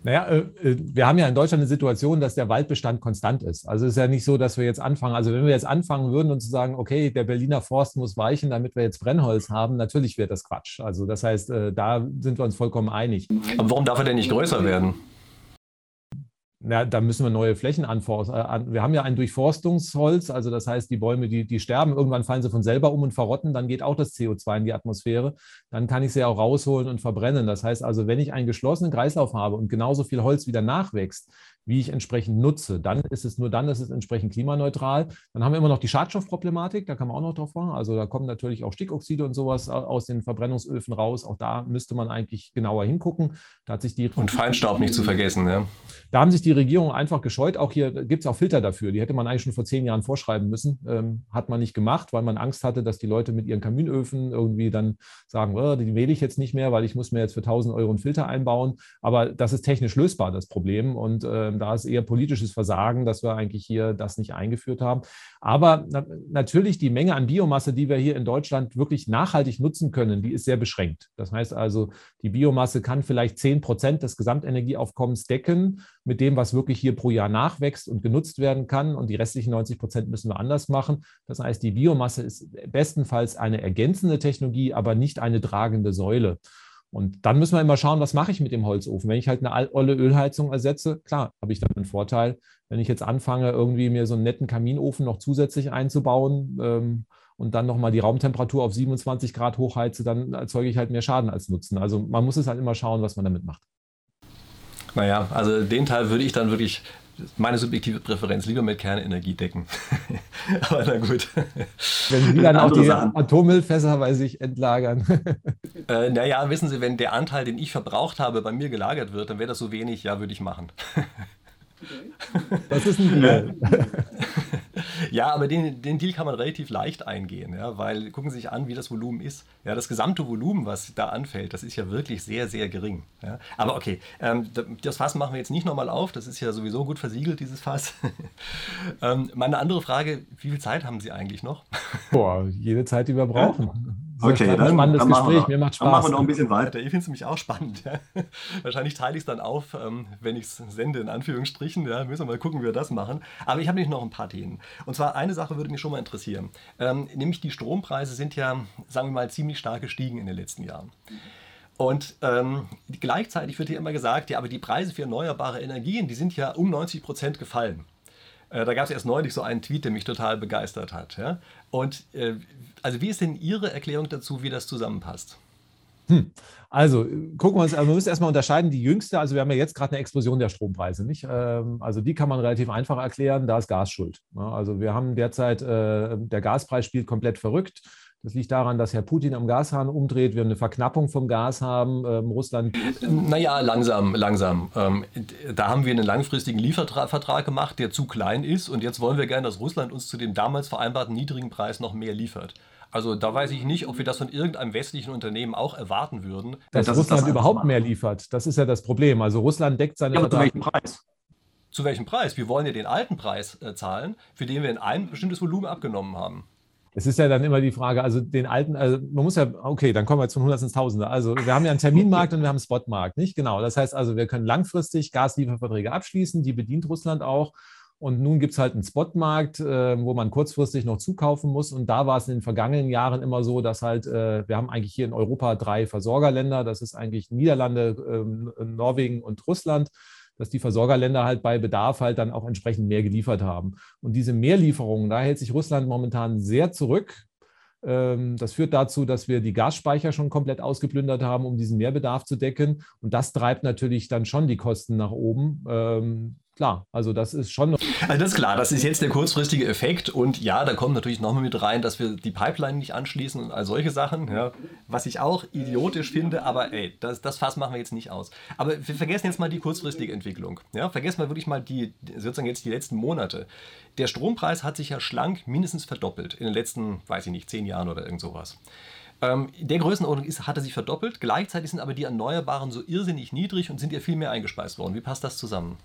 Naja, äh, äh, wir haben ja in Deutschland eine Situation, dass der Waldbestand konstant ist. Also es ist ja nicht so, dass wir jetzt anfangen, also wenn wir jetzt anfangen würden und zu sagen, okay, der Berliner Forst muss weichen, damit wir jetzt Brennholz haben, natürlich wäre das Quatsch. Also das heißt, da sind wir uns vollkommen einig. Aber warum darf er denn nicht größer werden? Na, da müssen wir neue Flächen anforsten. Äh, wir haben ja ein Durchforstungsholz, also das heißt, die Bäume, die, die sterben, irgendwann fallen sie von selber um und verrotten, dann geht auch das CO2 in die Atmosphäre. Dann kann ich sie auch rausholen und verbrennen. Das heißt also, wenn ich einen geschlossenen Kreislauf habe und genauso viel Holz wieder nachwächst, wie ich entsprechend nutze. Dann ist es nur dann, ist es entsprechend klimaneutral. Dann haben wir immer noch die Schadstoffproblematik, da kann man auch noch drauf machen. Also da kommen natürlich auch Stickoxide und sowas aus den Verbrennungsöfen raus. Auch da müsste man eigentlich genauer hingucken. Da hat sich die und Feinstaub nicht zu vergessen, ja. Da haben sich die Regierungen einfach gescheut. Auch hier gibt es auch Filter dafür. Die hätte man eigentlich schon vor zehn Jahren vorschreiben müssen. Ähm, hat man nicht gemacht, weil man Angst hatte, dass die Leute mit ihren Kaminöfen irgendwie dann sagen, oh, die wähle ich jetzt nicht mehr, weil ich muss mir jetzt für 1000 Euro einen Filter einbauen. Aber das ist technisch lösbar, das Problem. Und äh, da ist eher politisches Versagen, dass wir eigentlich hier das nicht eingeführt haben. Aber na, natürlich die Menge an Biomasse, die wir hier in Deutschland wirklich nachhaltig nutzen können, die ist sehr beschränkt. Das heißt also, die Biomasse kann vielleicht 10 Prozent des Gesamtenergieaufkommens decken mit dem, was wirklich hier pro Jahr nachwächst und genutzt werden kann. Und die restlichen 90 Prozent müssen wir anders machen. Das heißt, die Biomasse ist bestenfalls eine ergänzende Technologie, aber nicht eine tragende Säule. Und dann müssen wir immer schauen, was mache ich mit dem Holzofen. Wenn ich halt eine olle Ölheizung ersetze, klar, habe ich dann einen Vorteil. Wenn ich jetzt anfange, irgendwie mir so einen netten Kaminofen noch zusätzlich einzubauen ähm, und dann nochmal die Raumtemperatur auf 27 Grad hochheize, dann erzeuge ich halt mehr Schaden als Nutzen. Also man muss es halt immer schauen, was man damit macht. Naja, also den Teil würde ich dann wirklich meine subjektive Präferenz lieber mit Kernenergie decken. Aber na gut. Wenn Sie dann auch die Sachen. Atommüllfässer bei sich entlagern. äh, naja, wissen Sie, wenn der Anteil, den ich verbraucht habe, bei mir gelagert wird, dann wäre das so wenig, ja, würde ich machen. Das ist ein Deal. Ja, aber den, den Deal kann man relativ leicht eingehen, ja, weil gucken Sie sich an, wie das Volumen ist. Ja, das gesamte Volumen, was da anfällt, das ist ja wirklich sehr, sehr gering. Ja. Aber okay, ähm, das Fass machen wir jetzt nicht nochmal auf, das ist ja sowieso gut versiegelt, dieses Fass. ähm, meine andere Frage, wie viel Zeit haben Sie eigentlich noch? Boah, jede Zeit, die wir brauchen. Okay, dann, spannendes dann Gespräch, mir macht Spaß. Dann machen wir noch ein bisschen weiter. Ich finde es nämlich auch spannend. Ja. Wahrscheinlich teile ich es dann auf, ähm, wenn ich es sende, in Anführungsstrichen. Ja. Müssen wir mal gucken, wie wir das machen. Aber ich habe nämlich noch ein paar Themen. Und zwar eine Sache würde mich schon mal interessieren. Ähm, nämlich die Strompreise sind ja, sagen wir mal, ziemlich stark gestiegen in den letzten Jahren. Und ähm, gleichzeitig wird hier immer gesagt, ja, aber die Preise für erneuerbare Energien, die sind ja um 90 Prozent gefallen. Äh, da gab es erst neulich so einen Tweet, der mich total begeistert hat. Ja? Und äh, also wie ist denn Ihre Erklärung dazu, wie das zusammenpasst? Hm. Also gucken wir uns, also wir müssen erstmal unterscheiden, die jüngste, also wir haben ja jetzt gerade eine Explosion der Strompreise, nicht? Ähm, also die kann man relativ einfach erklären, da ist Gas schuld. Also wir haben derzeit, äh, der Gaspreis spielt komplett verrückt. Das liegt daran, dass Herr Putin am Gashahn umdreht, wir eine Verknappung vom Gas haben, ähm, Russland. Naja, langsam, langsam. Ähm, da haben wir einen langfristigen Liefervertrag gemacht, der zu klein ist und jetzt wollen wir gerne, dass Russland uns zu dem damals vereinbarten niedrigen Preis noch mehr liefert. Also da weiß ich nicht, ob wir das von irgendeinem westlichen Unternehmen auch erwarten würden. Dass das Russland das überhaupt mehr liefert, das ist ja das Problem. Also Russland deckt seine ja, aber zu welchem Preis? Zu welchem Preis? Wir wollen ja den alten Preis äh, zahlen, für den wir in ein bestimmtes Volumen abgenommen haben. Es ist ja dann immer die Frage, also den alten, also man muss ja, okay, dann kommen wir jetzt von 100 ins Tausende. Also wir haben ja einen Terminmarkt und wir haben einen Spotmarkt, nicht? Genau. Das heißt also, wir können langfristig Gaslieferverträge abschließen, die bedient Russland auch. Und nun gibt es halt einen Spotmarkt, äh, wo man kurzfristig noch zukaufen muss. Und da war es in den vergangenen Jahren immer so, dass halt, äh, wir haben eigentlich hier in Europa drei Versorgerländer. Das ist eigentlich Niederlande, äh, Norwegen und Russland dass die Versorgerländer halt bei Bedarf halt dann auch entsprechend mehr geliefert haben. Und diese Mehrlieferungen, da hält sich Russland momentan sehr zurück. Ähm, das führt dazu, dass wir die Gasspeicher schon komplett ausgeplündert haben, um diesen Mehrbedarf zu decken. Und das treibt natürlich dann schon die Kosten nach oben. Klar, also das ist schon. Also das ist klar, das ist jetzt der kurzfristige Effekt und ja, da kommt natürlich nochmal mit rein, dass wir die Pipeline nicht anschließen und all solche Sachen, ja, was ich auch idiotisch finde, aber ey, das, das Fass machen wir jetzt nicht aus. Aber wir vergessen jetzt mal die kurzfristige Entwicklung. Ja, vergessen wir wirklich mal die, sozusagen jetzt die letzten Monate. Der Strompreis hat sich ja schlank mindestens verdoppelt in den letzten, weiß ich nicht, zehn Jahren oder irgend sowas. Ähm, der Größenordnung ist, hat er sich verdoppelt. Gleichzeitig sind aber die Erneuerbaren so irrsinnig niedrig und sind ja viel mehr eingespeist worden. Wie passt das zusammen?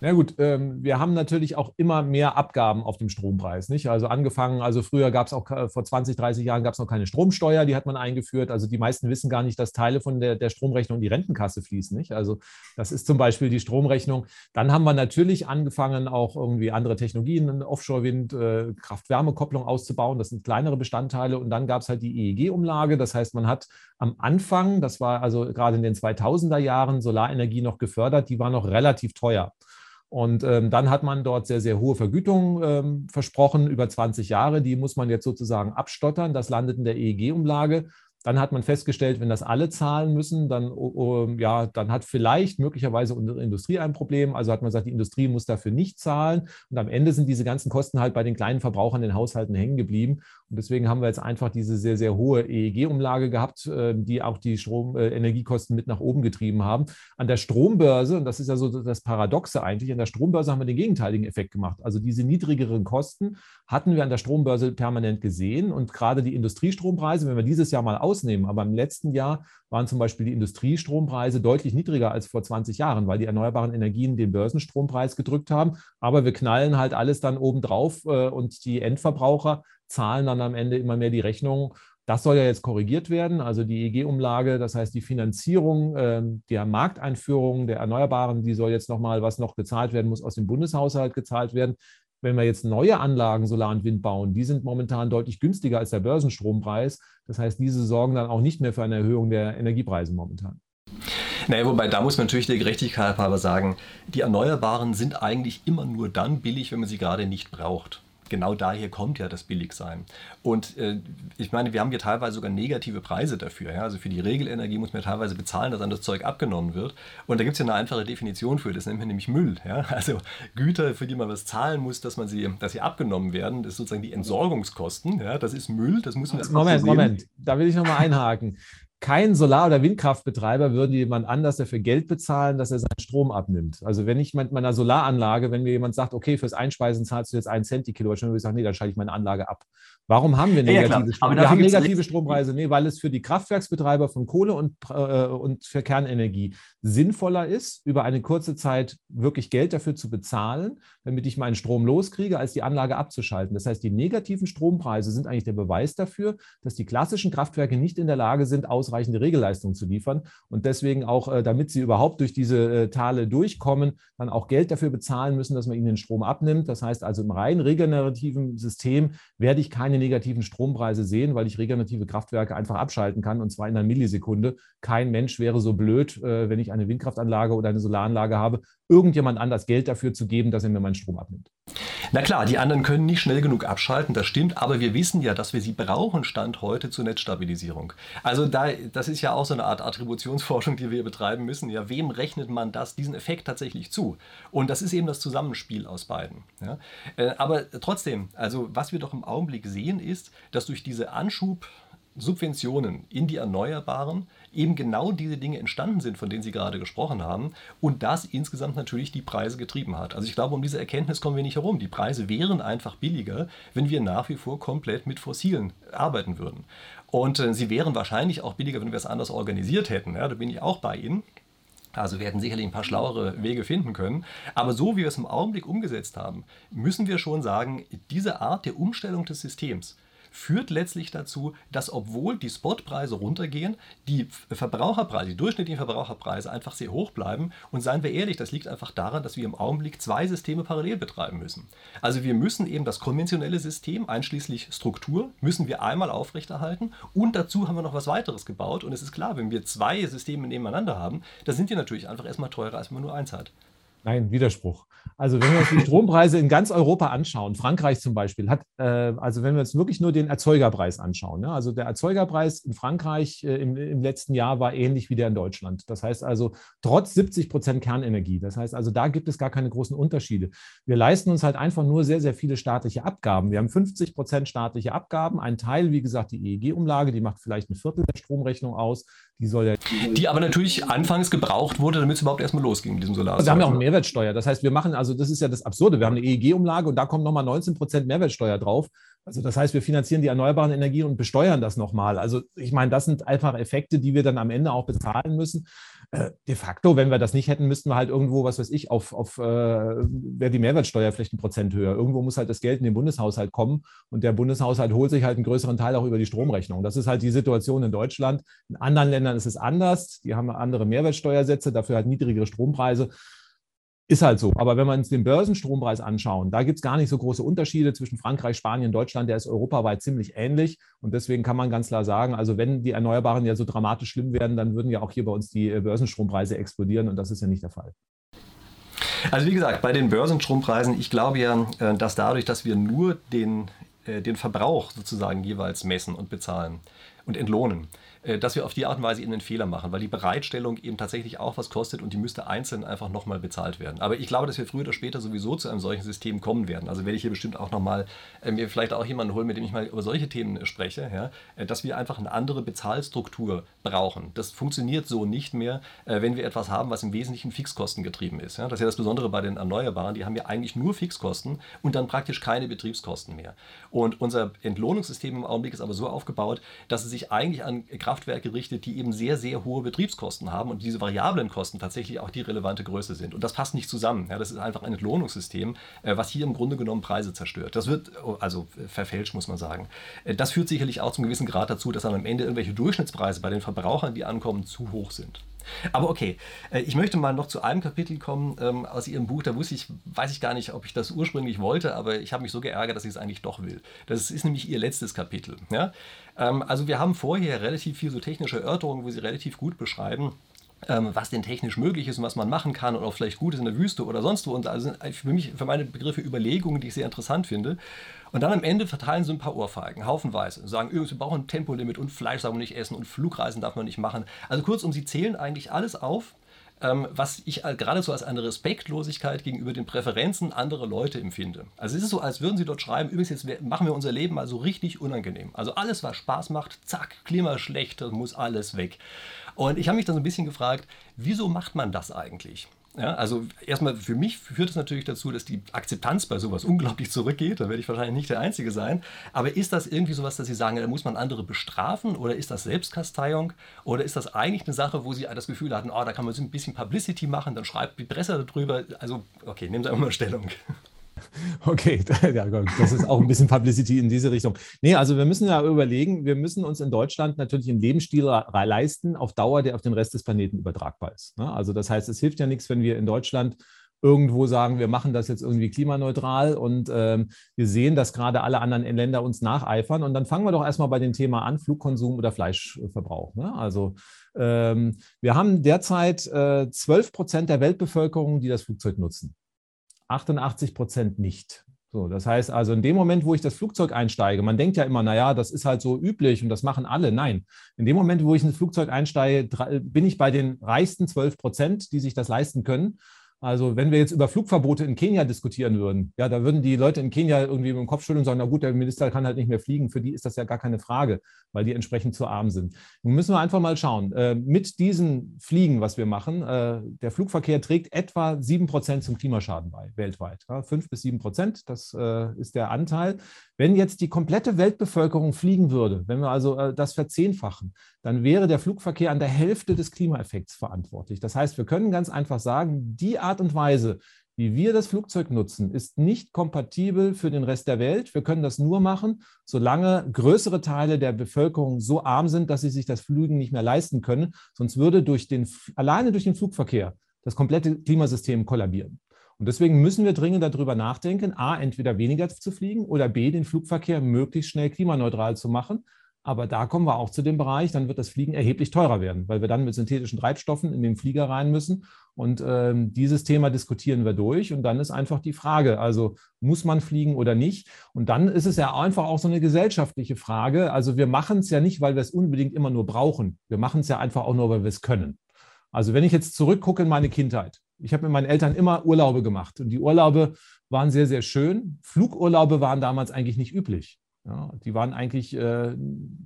Na gut, ähm, wir haben natürlich auch immer mehr Abgaben auf dem Strompreis. Nicht? Also angefangen, also früher gab es auch vor 20, 30 Jahren gab es noch keine Stromsteuer, die hat man eingeführt. Also die meisten wissen gar nicht, dass Teile von der, der Stromrechnung in die Rentenkasse fließen. Nicht? Also das ist zum Beispiel die Stromrechnung. Dann haben wir natürlich angefangen, auch irgendwie andere Technologien, Offshore-Wind, äh, Kraft-Wärme-Kopplung auszubauen. Das sind kleinere Bestandteile. Und dann gab es halt die EEG-Umlage. Das heißt, man hat am Anfang, das war also gerade in den 2000er Jahren, Solarenergie noch gefördert. Die war noch relativ teuer. Und ähm, dann hat man dort sehr, sehr hohe Vergütungen ähm, versprochen, über 20 Jahre. Die muss man jetzt sozusagen abstottern. Das landet in der EEG-Umlage. Dann hat man festgestellt, wenn das alle zahlen müssen, dann, uh, ja, dann hat vielleicht möglicherweise unsere Industrie ein Problem. Also hat man gesagt, die Industrie muss dafür nicht zahlen. Und am Ende sind diese ganzen Kosten halt bei den kleinen Verbrauchern in den Haushalten hängen geblieben. Und deswegen haben wir jetzt einfach diese sehr, sehr hohe EEG-Umlage gehabt, äh, die auch die Strom-Energiekosten äh, mit nach oben getrieben haben. An der Strombörse, und das ist ja so das Paradoxe eigentlich, an der Strombörse haben wir den gegenteiligen Effekt gemacht. Also diese niedrigeren Kosten hatten wir an der Strombörse permanent gesehen. Und gerade die Industriestrompreise, wenn wir dieses Jahr mal aus rausnehmen. Aber im letzten Jahr waren zum Beispiel die Industriestrompreise deutlich niedriger als vor 20 Jahren, weil die erneuerbaren Energien den Börsenstrompreis gedrückt haben. Aber wir knallen halt alles dann obendrauf äh, und die Endverbraucher zahlen dann am Ende immer mehr die Rechnung. Das soll ja jetzt korrigiert werden, also die EG-Umlage, das heißt die Finanzierung äh, der Markteinführung der Erneuerbaren, die soll jetzt nochmal, was noch gezahlt werden muss, aus dem Bundeshaushalt gezahlt werden wenn wir jetzt neue Anlagen Solar und Wind bauen, die sind momentan deutlich günstiger als der Börsenstrompreis. Das heißt, diese sorgen dann auch nicht mehr für eine Erhöhung der Energiepreise momentan. Naja, wobei da muss man natürlich der Gerechtigkeit halber sagen, die Erneuerbaren sind eigentlich immer nur dann billig, wenn man sie gerade nicht braucht. Genau daher kommt ja das Billigsein. Und äh, ich meine, wir haben hier teilweise sogar negative Preise dafür. Ja? Also für die Regelenergie muss man teilweise bezahlen, dass dann das Zeug abgenommen wird. Und da gibt es ja eine einfache Definition für, das nennt man nämlich Müll. Ja? Also Güter, für die man was zahlen muss, dass, man sie, dass sie abgenommen werden, das ist sozusagen die Entsorgungskosten. Ja? Das ist Müll, das muss man Moment, Moment, da will ich nochmal einhaken kein Solar- oder Windkraftbetreiber würde jemand anders dafür Geld bezahlen, dass er seinen Strom abnimmt. Also wenn ich mit meiner Solaranlage, wenn mir jemand sagt, okay, fürs Einspeisen zahlst du jetzt einen Cent die Kilowattstunde, würde ich sagen, nee, dann schalte ich meine Anlage ab. Warum haben wir negative, ja, wir haben negative Strompreise? Nee, weil es für die Kraftwerksbetreiber von Kohle und, äh, und für Kernenergie sinnvoller ist, über eine kurze Zeit wirklich Geld dafür zu bezahlen, damit ich meinen Strom loskriege, als die Anlage abzuschalten. Das heißt, die negativen Strompreise sind eigentlich der Beweis dafür, dass die klassischen Kraftwerke nicht in der Lage sind, ausreichende Regelleistungen zu liefern und deswegen auch, äh, damit sie überhaupt durch diese äh, Tale durchkommen, dann auch Geld dafür bezahlen müssen, dass man ihnen den Strom abnimmt. Das heißt also, im rein regenerativen System werde ich keine keine negativen Strompreise sehen, weil ich regenerative Kraftwerke einfach abschalten kann und zwar in einer Millisekunde. Kein Mensch wäre so blöd, äh, wenn ich eine Windkraftanlage oder eine Solaranlage habe, irgendjemand anders Geld dafür zu geben, dass er mir meinen Strom abnimmt. Na klar, die anderen können nicht schnell genug abschalten, das stimmt, aber wir wissen ja, dass wir sie brauchen, Stand heute zur Netzstabilisierung. Also da, das ist ja auch so eine Art Attributionsforschung, die wir betreiben müssen. Ja, wem rechnet man das, diesen Effekt tatsächlich zu? Und das ist eben das Zusammenspiel aus beiden. Ja? Äh, aber trotzdem, also was wir doch im Augenblick sehen, ist, dass durch diese Anschub Subventionen in die Erneuerbaren eben genau diese Dinge entstanden sind, von denen Sie gerade gesprochen haben, und das insgesamt natürlich die Preise getrieben hat. Also ich glaube, um diese Erkenntnis kommen wir nicht herum. Die Preise wären einfach billiger, wenn wir nach wie vor komplett mit Fossilen arbeiten würden. Und äh, sie wären wahrscheinlich auch billiger, wenn wir es anders organisiert hätten. Ja, da bin ich auch bei Ihnen. Also wir hätten sicherlich ein paar schlauere Wege finden können. Aber so wie wir es im Augenblick umgesetzt haben, müssen wir schon sagen, diese Art der Umstellung des Systems, führt letztlich dazu, dass obwohl die Spotpreise runtergehen, die Verbraucherpreise, die durchschnittlichen Verbraucherpreise einfach sehr hoch bleiben. Und seien wir ehrlich, das liegt einfach daran, dass wir im Augenblick zwei Systeme parallel betreiben müssen. Also wir müssen eben das konventionelle System, einschließlich Struktur, müssen wir einmal aufrechterhalten und dazu haben wir noch was weiteres gebaut. Und es ist klar, wenn wir zwei Systeme nebeneinander haben, da sind die natürlich einfach erstmal teurer, als wenn man nur eins hat. Nein, Widerspruch. Also wenn wir uns die Strompreise in ganz Europa anschauen, Frankreich zum Beispiel hat, äh, also wenn wir uns wirklich nur den Erzeugerpreis anschauen, ne? also der Erzeugerpreis in Frankreich äh, im, im, letzten Jahr war ähnlich wie der in Deutschland. Das heißt also trotz 70 Prozent Kernenergie. Das heißt also da gibt es gar keine großen Unterschiede. Wir leisten uns halt einfach nur sehr, sehr viele staatliche Abgaben. Wir haben 50 Prozent staatliche Abgaben. Ein Teil, wie gesagt, die EEG-Umlage, die macht vielleicht ein Viertel der Stromrechnung aus. Die soll ja die aber natürlich anfangs gebraucht wurde, damit es überhaupt erstmal losging mit diesem Solar. Also wir haben ja auch eine Mehrwertsteuer. Das heißt, wir machen, also das ist ja das Absurde, wir haben eine EEG-Umlage und da kommt nochmal 19 Prozent Mehrwertsteuer drauf. Also das heißt, wir finanzieren die erneuerbaren Energien und besteuern das nochmal. Also ich meine, das sind einfach Effekte, die wir dann am Ende auch bezahlen müssen. Äh, de facto, wenn wir das nicht hätten, müssten wir halt irgendwo, was weiß ich, auf, auf äh, wäre die Mehrwertsteuer vielleicht ein Prozent höher. Irgendwo muss halt das Geld in den Bundeshaushalt kommen und der Bundeshaushalt holt sich halt einen größeren Teil auch über die Stromrechnung. Das ist halt die Situation in Deutschland. In anderen Ländern ist es anders. Die haben andere Mehrwertsteuersätze, dafür halt niedrigere Strompreise. Ist halt so. Aber wenn wir uns den Börsenstrompreis anschauen, da gibt es gar nicht so große Unterschiede zwischen Frankreich, Spanien, Deutschland. Der ist europaweit ziemlich ähnlich. Und deswegen kann man ganz klar sagen, also wenn die Erneuerbaren ja so dramatisch schlimm werden, dann würden ja auch hier bei uns die äh, Börsenstrompreise explodieren. Und das ist ja nicht der Fall. Also wie gesagt, bei den Börsenstrompreisen, ich glaube ja, äh, dass dadurch, dass wir nur den, äh, den Verbrauch sozusagen jeweils messen und bezahlen und entlohnen, dass wir auf die Art und Weise eben einen Fehler machen, weil die Bereitstellung eben tatsächlich auch was kostet und die müsste einzeln einfach nochmal bezahlt werden. Aber ich glaube, dass wir früher oder später sowieso zu einem solchen System kommen werden. Also werde ich hier bestimmt auch nochmal äh, mir vielleicht auch jemanden holen, mit dem ich mal über solche Themen spreche, ja, äh, dass wir einfach eine andere Bezahlstruktur brauchen. Das funktioniert so nicht mehr, äh, wenn wir etwas haben, was im Wesentlichen Fixkosten getrieben ist. Ja. Das ist ja das Besondere bei den Erneuerbaren, die haben ja eigentlich nur Fixkosten und dann praktisch keine Betriebskosten mehr. Und unser Entlohnungssystem im Augenblick ist aber so aufgebaut, dass es sich eigentlich an Kraft Kraftwerke richtet, die eben sehr, sehr hohe Betriebskosten haben und diese variablen Kosten tatsächlich auch die relevante Größe sind. Und das passt nicht zusammen. Ja, das ist einfach ein Entlohnungssystem, was hier im Grunde genommen Preise zerstört. Das wird also verfälscht, muss man sagen. Das führt sicherlich auch zum gewissen Grad dazu, dass dann am Ende irgendwelche Durchschnittspreise bei den Verbrauchern, die ankommen, zu hoch sind. Aber okay, ich möchte mal noch zu einem Kapitel kommen ähm, aus Ihrem Buch. Da wusste ich, weiß ich gar nicht, ob ich das ursprünglich wollte, aber ich habe mich so geärgert, dass ich es eigentlich doch will. Das ist nämlich Ihr letztes Kapitel. Ja? Ähm, also wir haben vorher relativ viel so technische Erörterungen, wo Sie relativ gut beschreiben, ähm, was denn technisch möglich ist und was man machen kann und auch vielleicht gut ist in der Wüste oder sonst wo. Und also für mich, für meine Begriffe Überlegungen, die ich sehr interessant finde. Und dann am Ende verteilen sie ein paar Ohrfeigen, haufenweise, und sagen, wir brauchen ein Tempolimit und Fleisch darf man nicht essen und Flugreisen darf man nicht machen. Also kurzum, sie zählen eigentlich alles auf, ähm, was ich gerade so als eine Respektlosigkeit gegenüber den Präferenzen anderer Leute empfinde. Also es ist so, als würden sie dort schreiben, übrigens jetzt machen wir unser Leben mal so richtig unangenehm. Also alles, was Spaß macht, zack, Klima schlecht, muss alles weg. Und ich habe mich dann so ein bisschen gefragt, wieso macht man das eigentlich? Ja, also erstmal für mich führt es natürlich dazu, dass die Akzeptanz bei sowas unglaublich zurückgeht. Da werde ich wahrscheinlich nicht der Einzige sein. Aber ist das irgendwie sowas, dass Sie sagen, da muss man andere bestrafen oder ist das Selbstkasteiung oder ist das eigentlich eine Sache, wo Sie das Gefühl hatten, oh, da kann man so ein bisschen Publicity machen, dann schreibt die Presse darüber. Also, okay, nehmen Sie einfach mal Stellung. Okay, das ist auch ein bisschen Publicity in diese Richtung. Nee, also wir müssen ja überlegen, wir müssen uns in Deutschland natürlich einen Lebensstil leisten auf Dauer, der auf den Rest des Planeten übertragbar ist. Ne? Also das heißt, es hilft ja nichts, wenn wir in Deutschland irgendwo sagen, wir machen das jetzt irgendwie klimaneutral und ähm, wir sehen, dass gerade alle anderen Länder uns nacheifern. Und dann fangen wir doch erstmal bei dem Thema an, Flugkonsum oder Fleischverbrauch. Ne? Also ähm, wir haben derzeit äh, 12 Prozent der Weltbevölkerung, die das Flugzeug nutzen. 88 Prozent nicht. So, das heißt also, in dem Moment, wo ich das Flugzeug einsteige, man denkt ja immer, naja, das ist halt so üblich und das machen alle. Nein, in dem Moment, wo ich ins Flugzeug einsteige, bin ich bei den reichsten 12 Prozent, die sich das leisten können. Also wenn wir jetzt über Flugverbote in Kenia diskutieren würden, ja, da würden die Leute in Kenia irgendwie mit dem Kopf schütteln und sagen, na gut, der Minister kann halt nicht mehr fliegen. Für die ist das ja gar keine Frage, weil die entsprechend zu arm sind. Nun müssen wir einfach mal schauen. Äh, mit diesen Fliegen, was wir machen, äh, der Flugverkehr trägt etwa sieben Prozent zum Klimaschaden bei, weltweit. Fünf bis sieben Prozent, das äh, ist der Anteil. Wenn jetzt die komplette Weltbevölkerung fliegen würde, wenn wir also äh, das verzehnfachen, dann wäre der Flugverkehr an der Hälfte des Klimaeffekts verantwortlich. Das heißt, wir können ganz einfach sagen, die Art und Weise, wie wir das Flugzeug nutzen, ist nicht kompatibel für den Rest der Welt. Wir können das nur machen, solange größere Teile der Bevölkerung so arm sind, dass sie sich das Fliegen nicht mehr leisten können. Sonst würde durch den, alleine durch den Flugverkehr das komplette Klimasystem kollabieren. Und deswegen müssen wir dringend darüber nachdenken, a, entweder weniger zu fliegen oder b, den Flugverkehr möglichst schnell klimaneutral zu machen. Aber da kommen wir auch zu dem Bereich, dann wird das Fliegen erheblich teurer werden, weil wir dann mit synthetischen Treibstoffen in den Flieger rein müssen. Und ähm, dieses Thema diskutieren wir durch. Und dann ist einfach die Frage, also muss man fliegen oder nicht? Und dann ist es ja einfach auch so eine gesellschaftliche Frage. Also wir machen es ja nicht, weil wir es unbedingt immer nur brauchen. Wir machen es ja einfach auch nur, weil wir es können. Also wenn ich jetzt zurückgucke in meine Kindheit, ich habe mit meinen Eltern immer Urlaube gemacht und die Urlaube waren sehr, sehr schön. Flugurlaube waren damals eigentlich nicht üblich. Ja, die waren eigentlich, äh,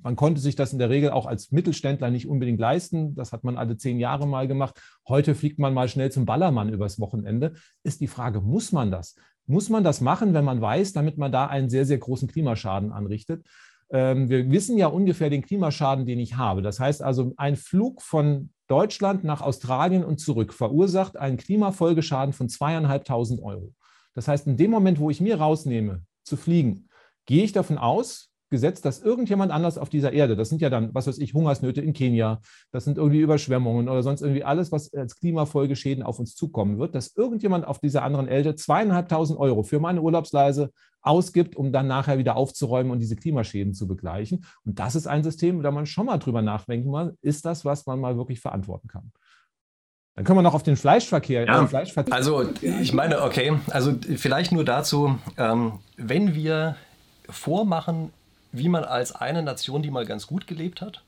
man konnte sich das in der Regel auch als Mittelständler nicht unbedingt leisten. Das hat man alle zehn Jahre mal gemacht. Heute fliegt man mal schnell zum Ballermann übers Wochenende. Ist die Frage, muss man das? Muss man das machen, wenn man weiß, damit man da einen sehr, sehr großen Klimaschaden anrichtet? Ähm, wir wissen ja ungefähr den Klimaschaden, den ich habe. Das heißt also, ein Flug von Deutschland nach Australien und zurück verursacht einen Klimafolgeschaden von zweieinhalbtausend Euro. Das heißt, in dem Moment, wo ich mir rausnehme, zu fliegen, gehe ich davon aus, gesetzt, dass irgendjemand anders auf dieser Erde, das sind ja dann, was weiß ich, Hungersnöte in Kenia, das sind irgendwie Überschwemmungen oder sonst irgendwie alles, was als Klimafolgeschäden auf uns zukommen wird, dass irgendjemand auf dieser anderen Erde zweieinhalbtausend Euro für meine Urlaubsreise ausgibt, um dann nachher wieder aufzuräumen und diese Klimaschäden zu begleichen. Und das ist ein System, da man schon mal drüber nachdenken muss, ist das, was man mal wirklich verantworten kann. Dann können wir noch auf den Fleischverkehr. Ja, den Fleischverkehr. Also ich meine, okay, also vielleicht nur dazu, ähm, wenn wir vormachen, wie man als eine Nation, die mal ganz gut gelebt hat,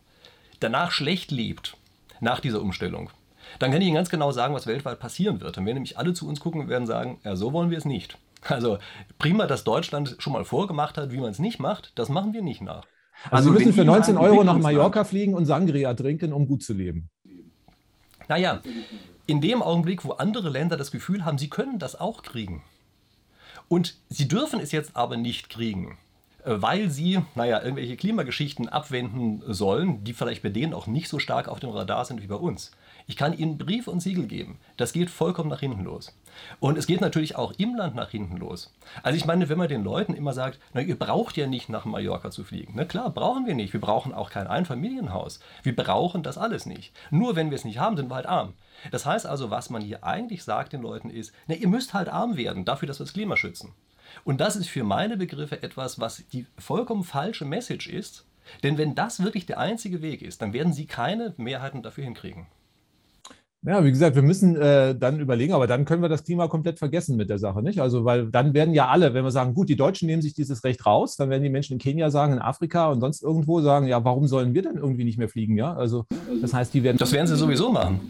danach schlecht lebt, nach dieser Umstellung, dann kann ich Ihnen ganz genau sagen, was weltweit passieren wird. Dann werden nämlich alle zu uns gucken und werden sagen, ja, so wollen wir es nicht. Also prima, dass Deutschland schon mal vorgemacht hat, wie man es nicht macht, das machen wir nicht nach. Also, also wir müssen für 19 Euro nach Mallorca fliegen und Sangria trinken, um gut zu leben. Naja, in dem Augenblick, wo andere Länder das Gefühl haben, sie können das auch kriegen. Und sie dürfen es jetzt aber nicht kriegen, weil sie, naja, irgendwelche Klimageschichten abwenden sollen, die vielleicht bei denen auch nicht so stark auf dem Radar sind wie bei uns. Ich kann ihnen Brief und Siegel geben. Das geht vollkommen nach hinten los. Und es geht natürlich auch im Land nach hinten los. Also ich meine, wenn man den Leuten immer sagt, na, ihr braucht ja nicht nach Mallorca zu fliegen. Na klar, brauchen wir nicht. Wir brauchen auch kein Einfamilienhaus. Wir brauchen das alles nicht. Nur wenn wir es nicht haben, sind wir halt arm. Das heißt also, was man hier eigentlich sagt den Leuten ist, na, ihr müsst halt arm werden, dafür, dass wir das Klima schützen. Und das ist für meine Begriffe etwas, was die vollkommen falsche Message ist. Denn wenn das wirklich der einzige Weg ist, dann werden sie keine Mehrheiten dafür hinkriegen. Ja, wie gesagt, wir müssen äh, dann überlegen, aber dann können wir das Klima komplett vergessen mit der Sache, nicht? Also, weil dann werden ja alle, wenn wir sagen, gut, die Deutschen nehmen sich dieses Recht raus, dann werden die Menschen in Kenia sagen, in Afrika und sonst irgendwo sagen, ja, warum sollen wir denn irgendwie nicht mehr fliegen? Ja, also das heißt, die werden. Das werden sie sowieso machen.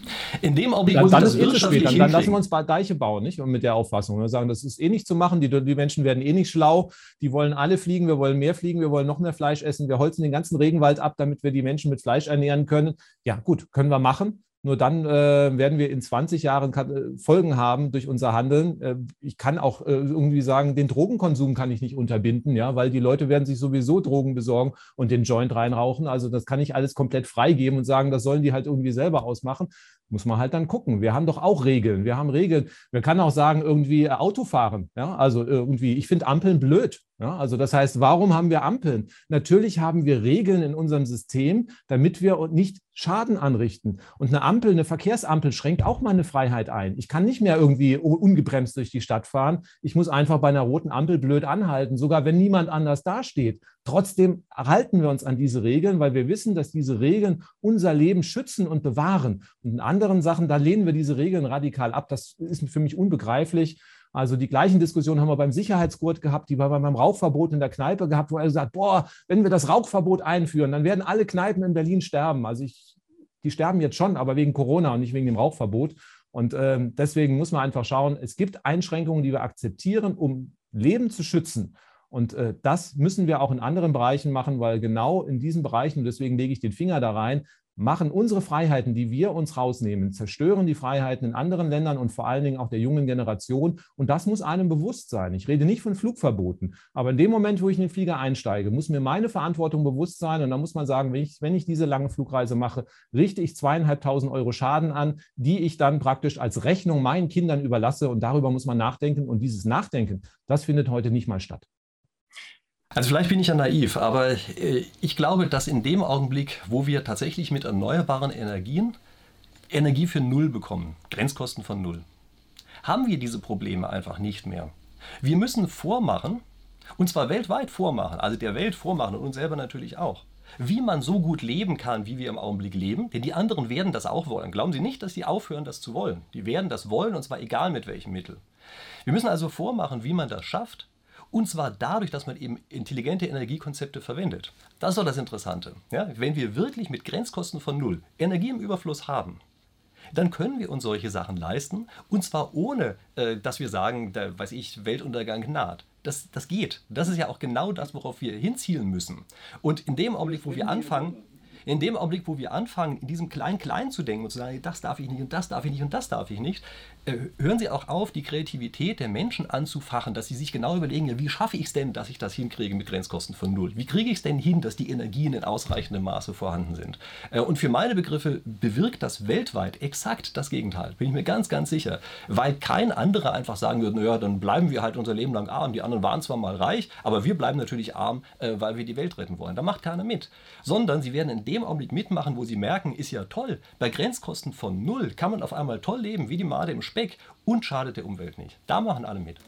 In dem Augenblick, dann, dann ist eh zu spät. Dann, dann lassen wir uns Deiche bauen, nicht? Und mit der Auffassung. Wir sagen, das ist eh nicht zu machen. Die, die Menschen werden eh nicht schlau. Die wollen alle fliegen. Wir wollen mehr fliegen. Wir wollen noch mehr Fleisch essen. Wir holzen den ganzen Regenwald ab, damit wir die Menschen mit Fleisch ernähren können. Ja, gut, können wir machen. Nur dann äh, werden wir in 20 Jahren äh, Folgen haben durch unser Handeln. Äh, ich kann auch äh, irgendwie sagen, den Drogenkonsum kann ich nicht unterbinden, ja, weil die Leute werden sich sowieso Drogen besorgen und den Joint reinrauchen. Also das kann ich alles komplett freigeben und sagen, das sollen die halt irgendwie selber ausmachen. Muss man halt dann gucken. Wir haben doch auch Regeln. Wir haben Regeln. Man kann auch sagen, irgendwie äh, Autofahren. Ja, also irgendwie, ich finde Ampeln blöd. Ja, also das heißt, warum haben wir Ampeln? Natürlich haben wir Regeln in unserem System, damit wir nicht Schaden anrichten. Und eine Ampel, eine Verkehrsampel schränkt auch meine Freiheit ein. Ich kann nicht mehr irgendwie ungebremst durch die Stadt fahren. Ich muss einfach bei einer roten Ampel blöd anhalten, sogar wenn niemand anders dasteht. Trotzdem halten wir uns an diese Regeln, weil wir wissen, dass diese Regeln unser Leben schützen und bewahren. Und in anderen Sachen, da lehnen wir diese Regeln radikal ab. Das ist für mich unbegreiflich. Also die gleichen Diskussionen haben wir beim Sicherheitsgurt gehabt, die wir beim Rauchverbot in der Kneipe gehabt, wo er sagt, boah, wenn wir das Rauchverbot einführen, dann werden alle Kneipen in Berlin sterben. Also ich, die sterben jetzt schon, aber wegen Corona und nicht wegen dem Rauchverbot. Und ähm, deswegen muss man einfach schauen, es gibt Einschränkungen, die wir akzeptieren, um Leben zu schützen. Und äh, das müssen wir auch in anderen Bereichen machen, weil genau in diesen Bereichen, und deswegen lege ich den Finger da rein, machen unsere Freiheiten, die wir uns rausnehmen, zerstören die Freiheiten in anderen Ländern und vor allen Dingen auch der jungen Generation. Und das muss einem bewusst sein. Ich rede nicht von Flugverboten, aber in dem Moment, wo ich in den Flieger einsteige, muss mir meine Verantwortung bewusst sein. Und da muss man sagen, wenn ich, wenn ich diese lange Flugreise mache, richte ich zweieinhalbtausend Euro Schaden an, die ich dann praktisch als Rechnung meinen Kindern überlasse. Und darüber muss man nachdenken. Und dieses Nachdenken, das findet heute nicht mal statt. Also vielleicht bin ich ja naiv, aber äh, ich glaube, dass in dem Augenblick, wo wir tatsächlich mit erneuerbaren Energien Energie für Null bekommen, Grenzkosten von Null, haben wir diese Probleme einfach nicht mehr. Wir müssen vormachen, und zwar weltweit vormachen, also der Welt vormachen und uns selber natürlich auch, wie man so gut leben kann, wie wir im Augenblick leben, denn die anderen werden das auch wollen. Glauben Sie nicht, dass die aufhören, das zu wollen. Die werden das wollen, und zwar egal mit welchem Mittel. Wir müssen also vormachen, wie man das schafft, und zwar dadurch, dass man eben intelligente Energiekonzepte verwendet. Das ist doch das Interessante. Ja? Wenn wir wirklich mit Grenzkosten von Null Energie im Überfluss haben, dann können wir uns solche Sachen leisten und zwar ohne, äh, dass wir sagen, da weiß ich, Weltuntergang naht. Das, das geht. Das ist ja auch genau das, worauf wir hinzielen müssen. Und in dem Augenblick, wo wir anfangen, in dem Augenblick, wo wir anfangen, in diesem Klein-Klein zu denken und zu sagen, das darf ich nicht und das darf ich nicht und das darf ich nicht, äh, hören Sie auch auf, die Kreativität der Menschen anzufachen, dass sie sich genau überlegen, ja, wie schaffe ich es denn, dass ich das hinkriege mit Grenzkosten von Null? Wie kriege ich es denn hin, dass die Energien in ausreichendem Maße vorhanden sind? Äh, und für meine Begriffe bewirkt das weltweit exakt das Gegenteil, bin ich mir ganz, ganz sicher, weil kein anderer einfach sagen würde, naja, dann bleiben wir halt unser Leben lang arm, die anderen waren zwar mal reich, aber wir bleiben natürlich arm, äh, weil wir die Welt retten wollen. Da macht keiner mit, sondern sie werden in dem Augenblick mitmachen, wo sie merken, ist ja toll, bei Grenzkosten von Null kann man auf einmal toll leben, wie die Made im Speck und schadet der Umwelt nicht. Da machen alle mit.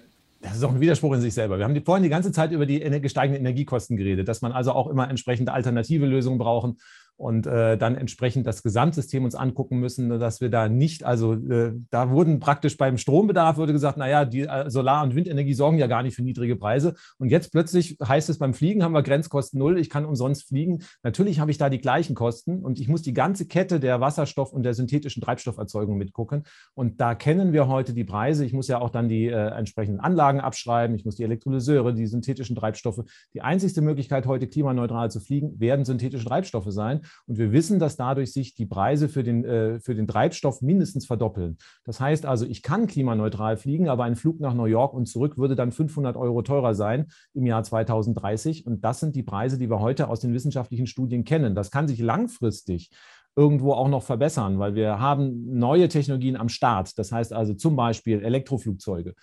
Das ist auch ein Widerspruch in sich selber. Wir haben vorhin die ganze Zeit über die gesteigenden Energiekosten geredet, dass man also auch immer entsprechende alternative Lösungen brauchen und äh, dann entsprechend das Gesamtsystem uns angucken müssen, dass wir da nicht, also äh, da wurden praktisch beim Strombedarf wurde gesagt, naja, die äh, Solar- und Windenergie sorgen ja gar nicht für niedrige Preise. Und jetzt plötzlich heißt es, beim Fliegen haben wir Grenzkosten null, ich kann umsonst fliegen. Natürlich habe ich da die gleichen Kosten und ich muss die ganze Kette der Wasserstoff- und der synthetischen Treibstofferzeugung mitgucken. Und da kennen wir heute die Preise. Ich muss ja auch dann die äh, entsprechenden Anlagen abschreiben, ich muss die Elektrolyseure, die synthetischen Treibstoffe. Die einzigste Möglichkeit, heute klimaneutral zu fliegen, werden synthetische Treibstoffe sein. Und wir wissen, dass dadurch sich die Preise für den, äh, für den Treibstoff mindestens verdoppeln. Das heißt also, ich kann klimaneutral fliegen, aber ein Flug nach New York und zurück würde dann 500 Euro teurer sein im Jahr 2030. Und das sind die Preise, die wir heute aus den wissenschaftlichen Studien kennen. Das kann sich langfristig irgendwo auch noch verbessern, weil wir haben neue Technologien am Start. Das heißt also zum Beispiel Elektroflugzeuge.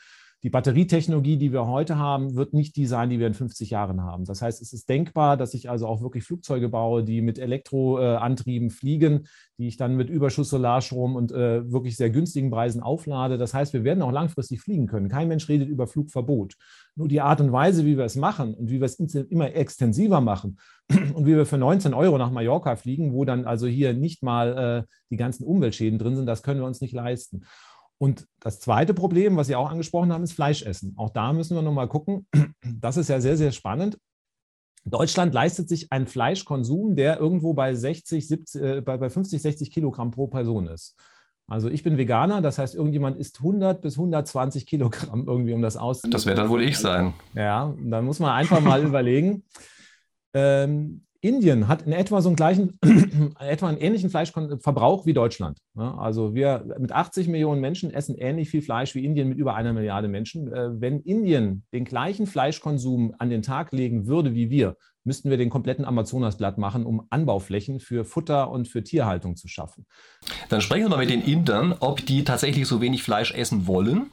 Die Batterietechnologie, die wir heute haben, wird nicht die sein, die wir in 50 Jahren haben. Das heißt, es ist denkbar, dass ich also auch wirklich Flugzeuge baue, die mit Elektroantrieben fliegen, die ich dann mit Überschuss Solarstrom und äh, wirklich sehr günstigen Preisen auflade. Das heißt, wir werden auch langfristig fliegen können. Kein Mensch redet über Flugverbot. Nur die Art und Weise, wie wir es machen und wie wir es immer extensiver machen und wie wir für 19 Euro nach Mallorca fliegen, wo dann also hier nicht mal äh, die ganzen Umweltschäden drin sind, das können wir uns nicht leisten. Und das zweite Problem, was Sie auch angesprochen haben, ist Fleischessen. Auch da müssen wir nochmal gucken. Das ist ja sehr, sehr spannend. Deutschland leistet sich einen Fleischkonsum, der irgendwo bei, 60, 70, äh, bei 50, 60 Kilogramm pro Person ist. Also ich bin Veganer, das heißt, irgendjemand isst 100 bis 120 Kilogramm irgendwie, um das auszuprobieren. Das wird dann wohl ich sein. Ja, dann muss man einfach mal überlegen. Ähm, Indien hat in etwa so einen gleichen, etwa einen ähnlichen Fleischverbrauch wie Deutschland. Also wir mit 80 Millionen Menschen essen ähnlich viel Fleisch wie Indien mit über einer Milliarde Menschen. Äh, wenn Indien den gleichen Fleischkonsum an den Tag legen würde wie wir, müssten wir den kompletten Amazonasblatt machen, um Anbauflächen für Futter und für Tierhaltung zu schaffen. Dann sprechen wir mal mit den Indern, ob die tatsächlich so wenig Fleisch essen wollen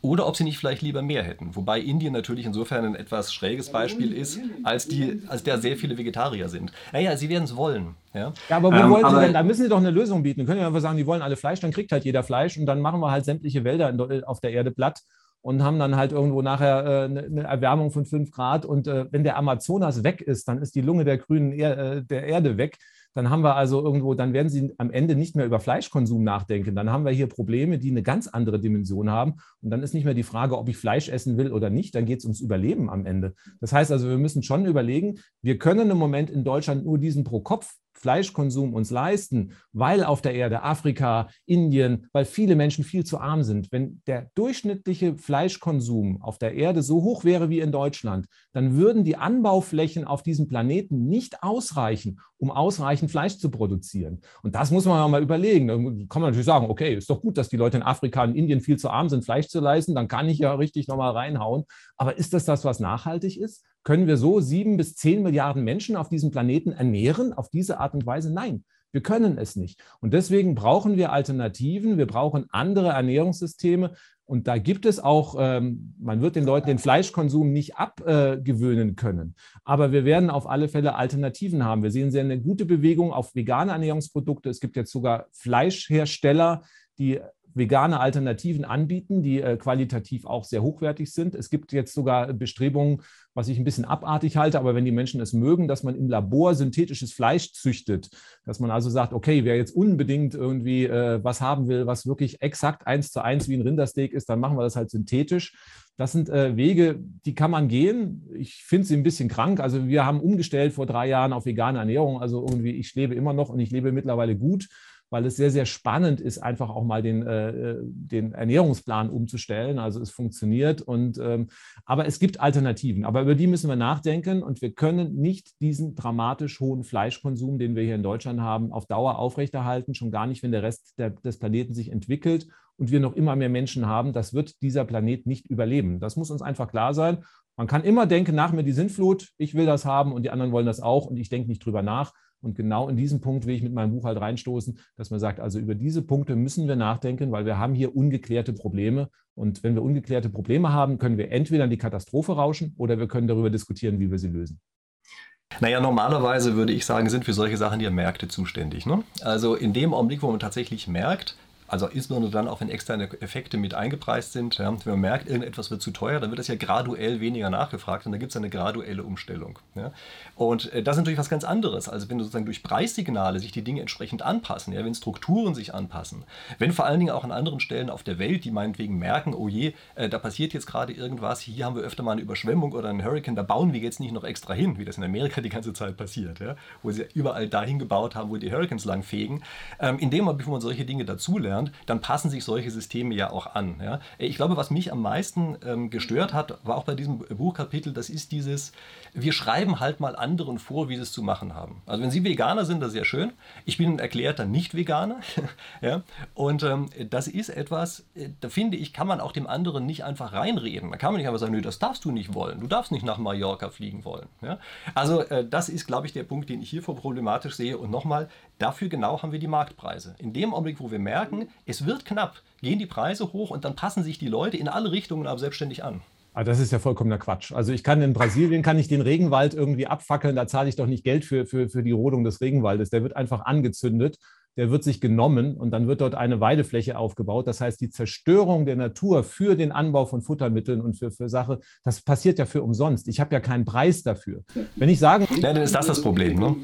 oder ob sie nicht vielleicht lieber mehr hätten. Wobei Indien natürlich insofern ein etwas schräges Beispiel ist, als, die, als der sehr viele Vegetarier sind. Naja, sie werden es wollen. Ja, ja aber wo ähm, wollen sie denn? Da müssen sie doch eine Lösung bieten. können ja einfach sagen, die wollen alle Fleisch, dann kriegt halt jeder Fleisch und dann machen wir halt sämtliche Wälder in, auf der Erde platt und haben dann halt irgendwo nachher äh, eine Erwärmung von 5 Grad. Und äh, wenn der Amazonas weg ist, dann ist die Lunge der grünen er äh, der Erde weg dann haben wir also irgendwo, dann werden sie am Ende nicht mehr über Fleischkonsum nachdenken. Dann haben wir hier Probleme, die eine ganz andere Dimension haben. Und dann ist nicht mehr die Frage, ob ich Fleisch essen will oder nicht. Dann geht es ums Überleben am Ende. Das heißt also, wir müssen schon überlegen, wir können im Moment in Deutschland nur diesen Pro-Kopf Fleischkonsum uns leisten, weil auf der Erde Afrika, Indien, weil viele Menschen viel zu arm sind. Wenn der durchschnittliche Fleischkonsum auf der Erde so hoch wäre wie in Deutschland, dann würden die Anbauflächen auf diesem Planeten nicht ausreichen, um ausreichend Fleisch zu produzieren. Und das muss man mal überlegen. Da kann man natürlich sagen, okay, ist doch gut, dass die Leute in Afrika und Indien viel zu arm sind, Fleisch zu leisten, dann kann ich ja richtig nochmal reinhauen. Aber ist das das, was nachhaltig ist? Können wir so sieben bis zehn Milliarden Menschen auf diesem Planeten ernähren auf diese Art und Weise? Nein, wir können es nicht. Und deswegen brauchen wir Alternativen, wir brauchen andere Ernährungssysteme. Und da gibt es auch, ähm, man wird den Leuten den Fleischkonsum nicht abgewöhnen äh, können. Aber wir werden auf alle Fälle Alternativen haben. Wir sehen sehr eine gute Bewegung auf vegane Ernährungsprodukte. Es gibt jetzt sogar Fleischhersteller, die vegane Alternativen anbieten, die äh, qualitativ auch sehr hochwertig sind. Es gibt jetzt sogar Bestrebungen, was ich ein bisschen abartig halte, aber wenn die Menschen es mögen, dass man im Labor synthetisches Fleisch züchtet, dass man also sagt, okay, wer jetzt unbedingt irgendwie äh, was haben will, was wirklich exakt eins zu eins wie ein Rindersteak ist, dann machen wir das halt synthetisch. Das sind äh, Wege, die kann man gehen. Ich finde sie ein bisschen krank. Also wir haben umgestellt vor drei Jahren auf vegane Ernährung. Also irgendwie, ich lebe immer noch und ich lebe mittlerweile gut weil es sehr, sehr spannend ist, einfach auch mal den, äh, den Ernährungsplan umzustellen. Also es funktioniert. Und, ähm, aber es gibt Alternativen. Aber über die müssen wir nachdenken. Und wir können nicht diesen dramatisch hohen Fleischkonsum, den wir hier in Deutschland haben, auf Dauer aufrechterhalten. Schon gar nicht, wenn der Rest der, des Planeten sich entwickelt und wir noch immer mehr Menschen haben. Das wird dieser Planet nicht überleben. Das muss uns einfach klar sein. Man kann immer denken, nach mir die Sintflut, ich will das haben und die anderen wollen das auch und ich denke nicht drüber nach. Und genau in diesem Punkt will ich mit meinem Buch halt reinstoßen, dass man sagt, also über diese Punkte müssen wir nachdenken, weil wir haben hier ungeklärte Probleme. Und wenn wir ungeklärte Probleme haben, können wir entweder in die Katastrophe rauschen oder wir können darüber diskutieren, wie wir sie lösen. Naja, normalerweise würde ich sagen, sind für solche Sachen die Märkte zuständig. Ne? Also in dem Augenblick, wo man tatsächlich merkt, also insbesondere dann auch, wenn externe Effekte mit eingepreist sind. Ja, wenn man merkt, irgendetwas wird zu teuer, dann wird das ja graduell weniger nachgefragt und da gibt es eine graduelle Umstellung. Ja. Und äh, das ist natürlich was ganz anderes. Also wenn sozusagen durch Preissignale sich die Dinge entsprechend anpassen, ja, wenn Strukturen sich anpassen, wenn vor allen Dingen auch an anderen Stellen auf der Welt, die meinetwegen merken, oh je, äh, da passiert jetzt gerade irgendwas, hier haben wir öfter mal eine Überschwemmung oder einen Hurricane, da bauen wir jetzt nicht noch extra hin, wie das in Amerika die ganze Zeit passiert, ja, wo sie überall dahin gebaut haben, wo die Hurricanes langfegen. Ähm, in dem Moment, bevor man solche Dinge dazulernt, gelernt, dann passen sich solche Systeme ja auch an. Ja? Ich glaube, was mich am meisten ähm, gestört hat, war auch bei diesem Buchkapitel, das ist dieses, wir schreiben halt mal anderen vor, wie sie es zu machen haben. Also wenn Sie Veganer sind, das ist ja schön. Ich bin ein erklärter Nicht-Veganer. ja? Und ähm, das ist etwas, äh, da finde ich, kann man auch dem anderen nicht einfach reinreden. Da kann man nicht einfach sagen, nö, das darfst du nicht wollen. Du darfst nicht nach Mallorca fliegen wollen. Ja? Also äh, das ist, glaube ich, der Punkt, den ich hier vor problematisch sehe. Und nochmal, Dafür genau haben wir die Marktpreise. In dem Augenblick, wo wir merken, es wird knapp, gehen die Preise hoch und dann passen sich die Leute in alle Richtungen aber selbstständig an. Aber ah, das ist ja vollkommener Quatsch. Also ich kann in Brasilien kann ich den Regenwald irgendwie abfackeln, da zahle ich doch nicht Geld für, für, für die Rodung des Regenwaldes. Der wird einfach angezündet der wird sich genommen und dann wird dort eine Weidefläche aufgebaut. Das heißt, die Zerstörung der Natur für den Anbau von Futtermitteln und für, für Sache, das passiert ja für umsonst. Ich habe ja keinen Preis dafür. Wenn ich sage, ja, dann ist das das Problem. Ne?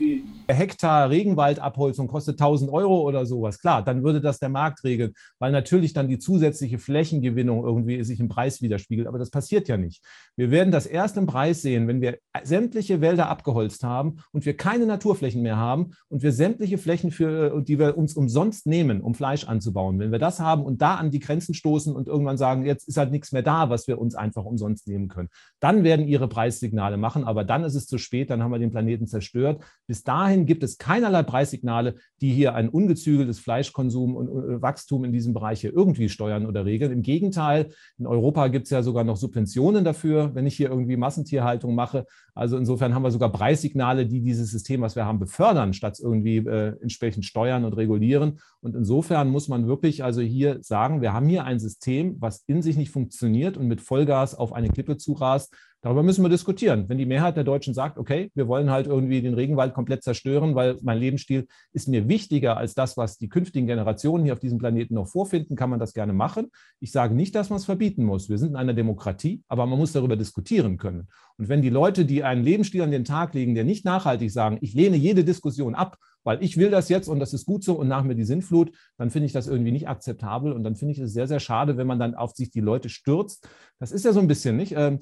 Hektar Regenwaldabholzung kostet 1000 Euro oder sowas, klar, dann würde das der Markt regeln, weil natürlich dann die zusätzliche Flächengewinnung irgendwie sich im Preis widerspiegelt. Aber das passiert ja nicht. Wir werden das erst im Preis sehen, wenn wir sämtliche Wälder abgeholzt haben und wir keine Naturflächen mehr haben und wir sämtliche Flächen, für, die wir uns umsonst nehmen, um Fleisch anzubauen. Wenn wir das haben und da an die Grenzen stoßen und irgendwann sagen, jetzt ist halt nichts mehr da, was wir uns einfach umsonst nehmen können, dann werden ihre Preissignale machen. Aber dann ist es zu spät, dann haben wir den Planeten zerstört. Bis dahin gibt es keinerlei Preissignale, die hier ein ungezügeltes Fleischkonsum und äh, Wachstum in diesem Bereich hier irgendwie steuern oder regeln. Im Gegenteil, in Europa gibt es ja sogar noch Subventionen dafür, wenn ich hier irgendwie Massentierhaltung mache. Also insofern haben wir sogar Preissignale, die dieses System, was wir haben, befördern, statt irgendwie äh, entsprechend steuern und regulieren. Und insofern muss man wirklich also hier sagen, wir haben hier ein System, was in sich nicht funktioniert und mit Vollgas auf eine Klippe zurast. Darüber müssen wir diskutieren. Wenn die Mehrheit der Deutschen sagt, okay, wir wollen halt irgendwie den Regenwald komplett zerstören, weil mein Lebensstil ist mir wichtiger als das, was die künftigen Generationen hier auf diesem Planeten noch vorfinden, kann man das gerne machen. Ich sage nicht, dass man es verbieten muss. Wir sind in einer Demokratie, aber man muss darüber diskutieren können. Und wenn die Leute, die einen Lebensstil an den Tag legen, der nicht nachhaltig sagen, ich lehne jede Diskussion ab, weil ich will das jetzt und das ist gut so und nach mir die Sintflut, dann finde ich das irgendwie nicht akzeptabel und dann finde ich es sehr, sehr schade, wenn man dann auf sich die Leute stürzt. Das ist ja so ein bisschen, nicht? Ähm,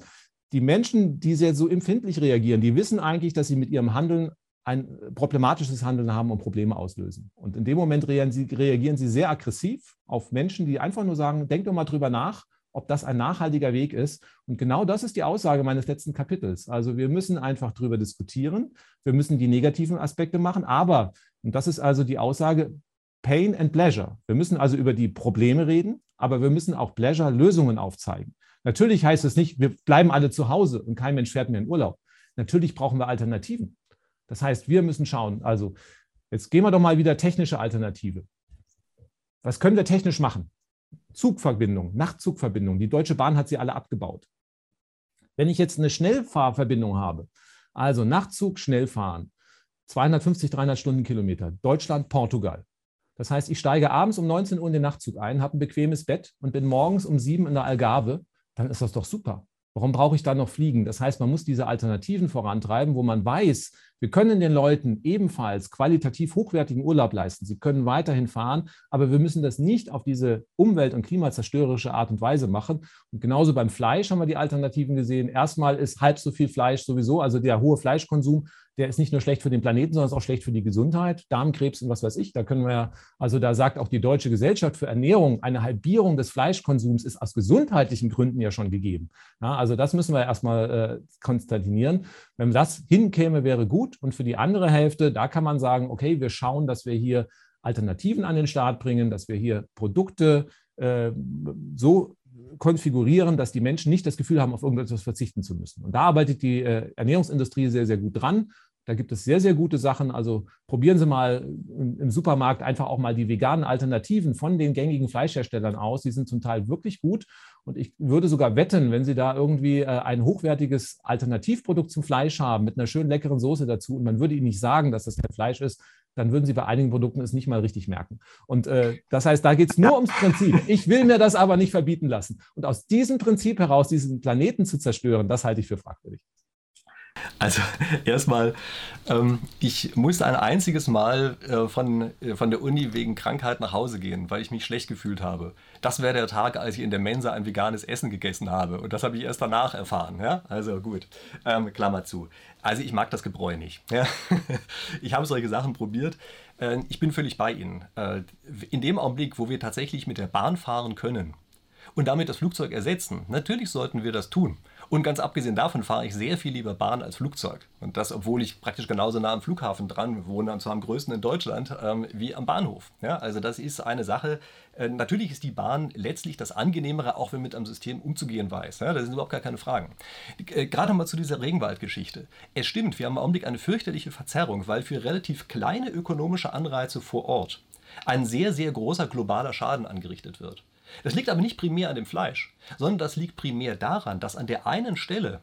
die Menschen, die sehr so empfindlich reagieren, die wissen eigentlich, dass sie mit ihrem Handeln ein problematisches Handeln haben und Probleme auslösen. Und in dem Moment reagieren sie, reagieren sie sehr aggressiv auf Menschen, die einfach nur sagen, denk doch mal drüber nach, ob das ein nachhaltiger Weg ist. Und genau das ist die Aussage meines letzten Kapitels. Also wir müssen einfach drüber diskutieren. Wir müssen die negativen Aspekte machen. Aber, und das ist also die Aussage, Pain and Pleasure. Wir müssen also über die Probleme reden, aber wir müssen auch Pleasure, Lösungen aufzeigen. Natürlich heißt es nicht, wir bleiben alle zu Hause und kein Mensch fährt mehr in Urlaub. Natürlich brauchen wir Alternativen. Das heißt, wir müssen schauen, also jetzt gehen wir doch mal wieder technische Alternative. Was können wir technisch machen? Zugverbindung, Nachtzugverbindung. Die Deutsche Bahn hat sie alle abgebaut. Wenn ich jetzt eine Schnellfahrverbindung habe, also Nachtzug, Schnellfahren, 250, 300 Stundenkilometer, Deutschland, Portugal. Das heißt, ich steige abends um 19 Uhr in den Nachtzug ein, habe ein bequemes Bett und bin morgens um sieben in der Algarve dann ist das doch super. Warum brauche ich dann noch Fliegen? Das heißt, man muss diese Alternativen vorantreiben, wo man weiß, wir können den Leuten ebenfalls qualitativ hochwertigen Urlaub leisten. Sie können weiterhin fahren, aber wir müssen das nicht auf diese umwelt- und klimazerstörerische Art und Weise machen. Und genauso beim Fleisch haben wir die Alternativen gesehen. Erstmal ist halb so viel Fleisch sowieso, also der hohe Fleischkonsum der ist nicht nur schlecht für den Planeten, sondern ist auch schlecht für die Gesundheit, Darmkrebs und was weiß ich. Da können wir ja, also da sagt auch die Deutsche Gesellschaft für Ernährung, eine Halbierung des Fleischkonsums ist aus gesundheitlichen Gründen ja schon gegeben. Ja, also das müssen wir erstmal äh, konstatieren. Wenn das hinkäme, wäre gut. Und für die andere Hälfte, da kann man sagen, okay, wir schauen, dass wir hier Alternativen an den Start bringen, dass wir hier Produkte äh, so konfigurieren, dass die Menschen nicht das Gefühl haben, auf irgendetwas verzichten zu müssen. Und da arbeitet die äh, Ernährungsindustrie sehr, sehr gut dran. Da gibt es sehr, sehr gute Sachen. Also probieren Sie mal im Supermarkt einfach auch mal die veganen Alternativen von den gängigen Fleischherstellern aus. Die sind zum Teil wirklich gut. Und ich würde sogar wetten, wenn Sie da irgendwie äh, ein hochwertiges Alternativprodukt zum Fleisch haben mit einer schönen leckeren Soße dazu und man würde Ihnen nicht sagen, dass das kein Fleisch ist, dann würden Sie bei einigen Produkten es nicht mal richtig merken. Und äh, das heißt, da geht es nur ums Prinzip. Ich will mir das aber nicht verbieten lassen. Und aus diesem Prinzip heraus diesen Planeten zu zerstören, das halte ich für fragwürdig. Also erstmal, ähm, ich musste ein einziges Mal äh, von, äh, von der Uni wegen Krankheit nach Hause gehen, weil ich mich schlecht gefühlt habe. Das wäre der Tag, als ich in der Mensa ein veganes Essen gegessen habe. Und das habe ich erst danach erfahren. Ja? Also gut, ähm, Klammer zu. Also ich mag das Gebräu nicht. Ja? Ich habe solche Sachen probiert. Äh, ich bin völlig bei Ihnen. Äh, in dem Augenblick, wo wir tatsächlich mit der Bahn fahren können, und damit das Flugzeug ersetzen. Natürlich sollten wir das tun. Und ganz abgesehen davon fahre ich sehr viel lieber Bahn als Flugzeug. Und das, obwohl ich praktisch genauso nah am Flughafen dran wohne, und zwar am größten in Deutschland, ähm, wie am Bahnhof. Ja, also das ist eine Sache. Äh, natürlich ist die Bahn letztlich das Angenehmere, auch wenn man mit einem System umzugehen weiß. Ja, das sind überhaupt gar keine Fragen. Äh, gerade mal zu dieser Regenwaldgeschichte. Es stimmt, wir haben im Augenblick eine fürchterliche Verzerrung, weil für relativ kleine ökonomische Anreize vor Ort ein sehr, sehr großer globaler Schaden angerichtet wird. Das liegt aber nicht primär an dem Fleisch, sondern das liegt primär daran, dass an der einen Stelle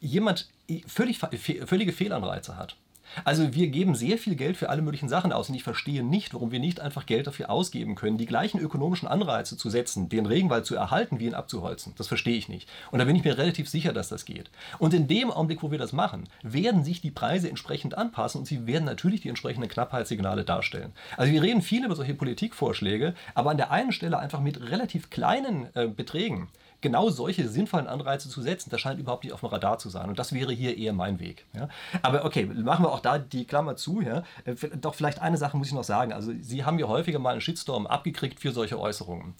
jemand völlig, völlige Fehlanreize hat. Also wir geben sehr viel Geld für alle möglichen Sachen aus und ich verstehe nicht, warum wir nicht einfach Geld dafür ausgeben können, die gleichen ökonomischen Anreize zu setzen, den Regenwald zu erhalten, wie ihn abzuholzen. Das verstehe ich nicht. Und da bin ich mir relativ sicher, dass das geht. Und in dem Augenblick, wo wir das machen, werden sich die Preise entsprechend anpassen und sie werden natürlich die entsprechenden Knappheitssignale darstellen. Also wir reden viel über solche Politikvorschläge, aber an der einen Stelle einfach mit relativ kleinen äh, Beträgen genau solche sinnvollen Anreize zu setzen, das scheint überhaupt nicht auf dem Radar zu sein. Und das wäre hier eher mein Weg. Ja. Aber okay, machen wir auch da die Klammer zu. Ja. Äh, doch vielleicht eine Sache muss ich noch sagen. Also Sie haben ja häufiger mal einen Shitstorm abgekriegt für solche Äußerungen.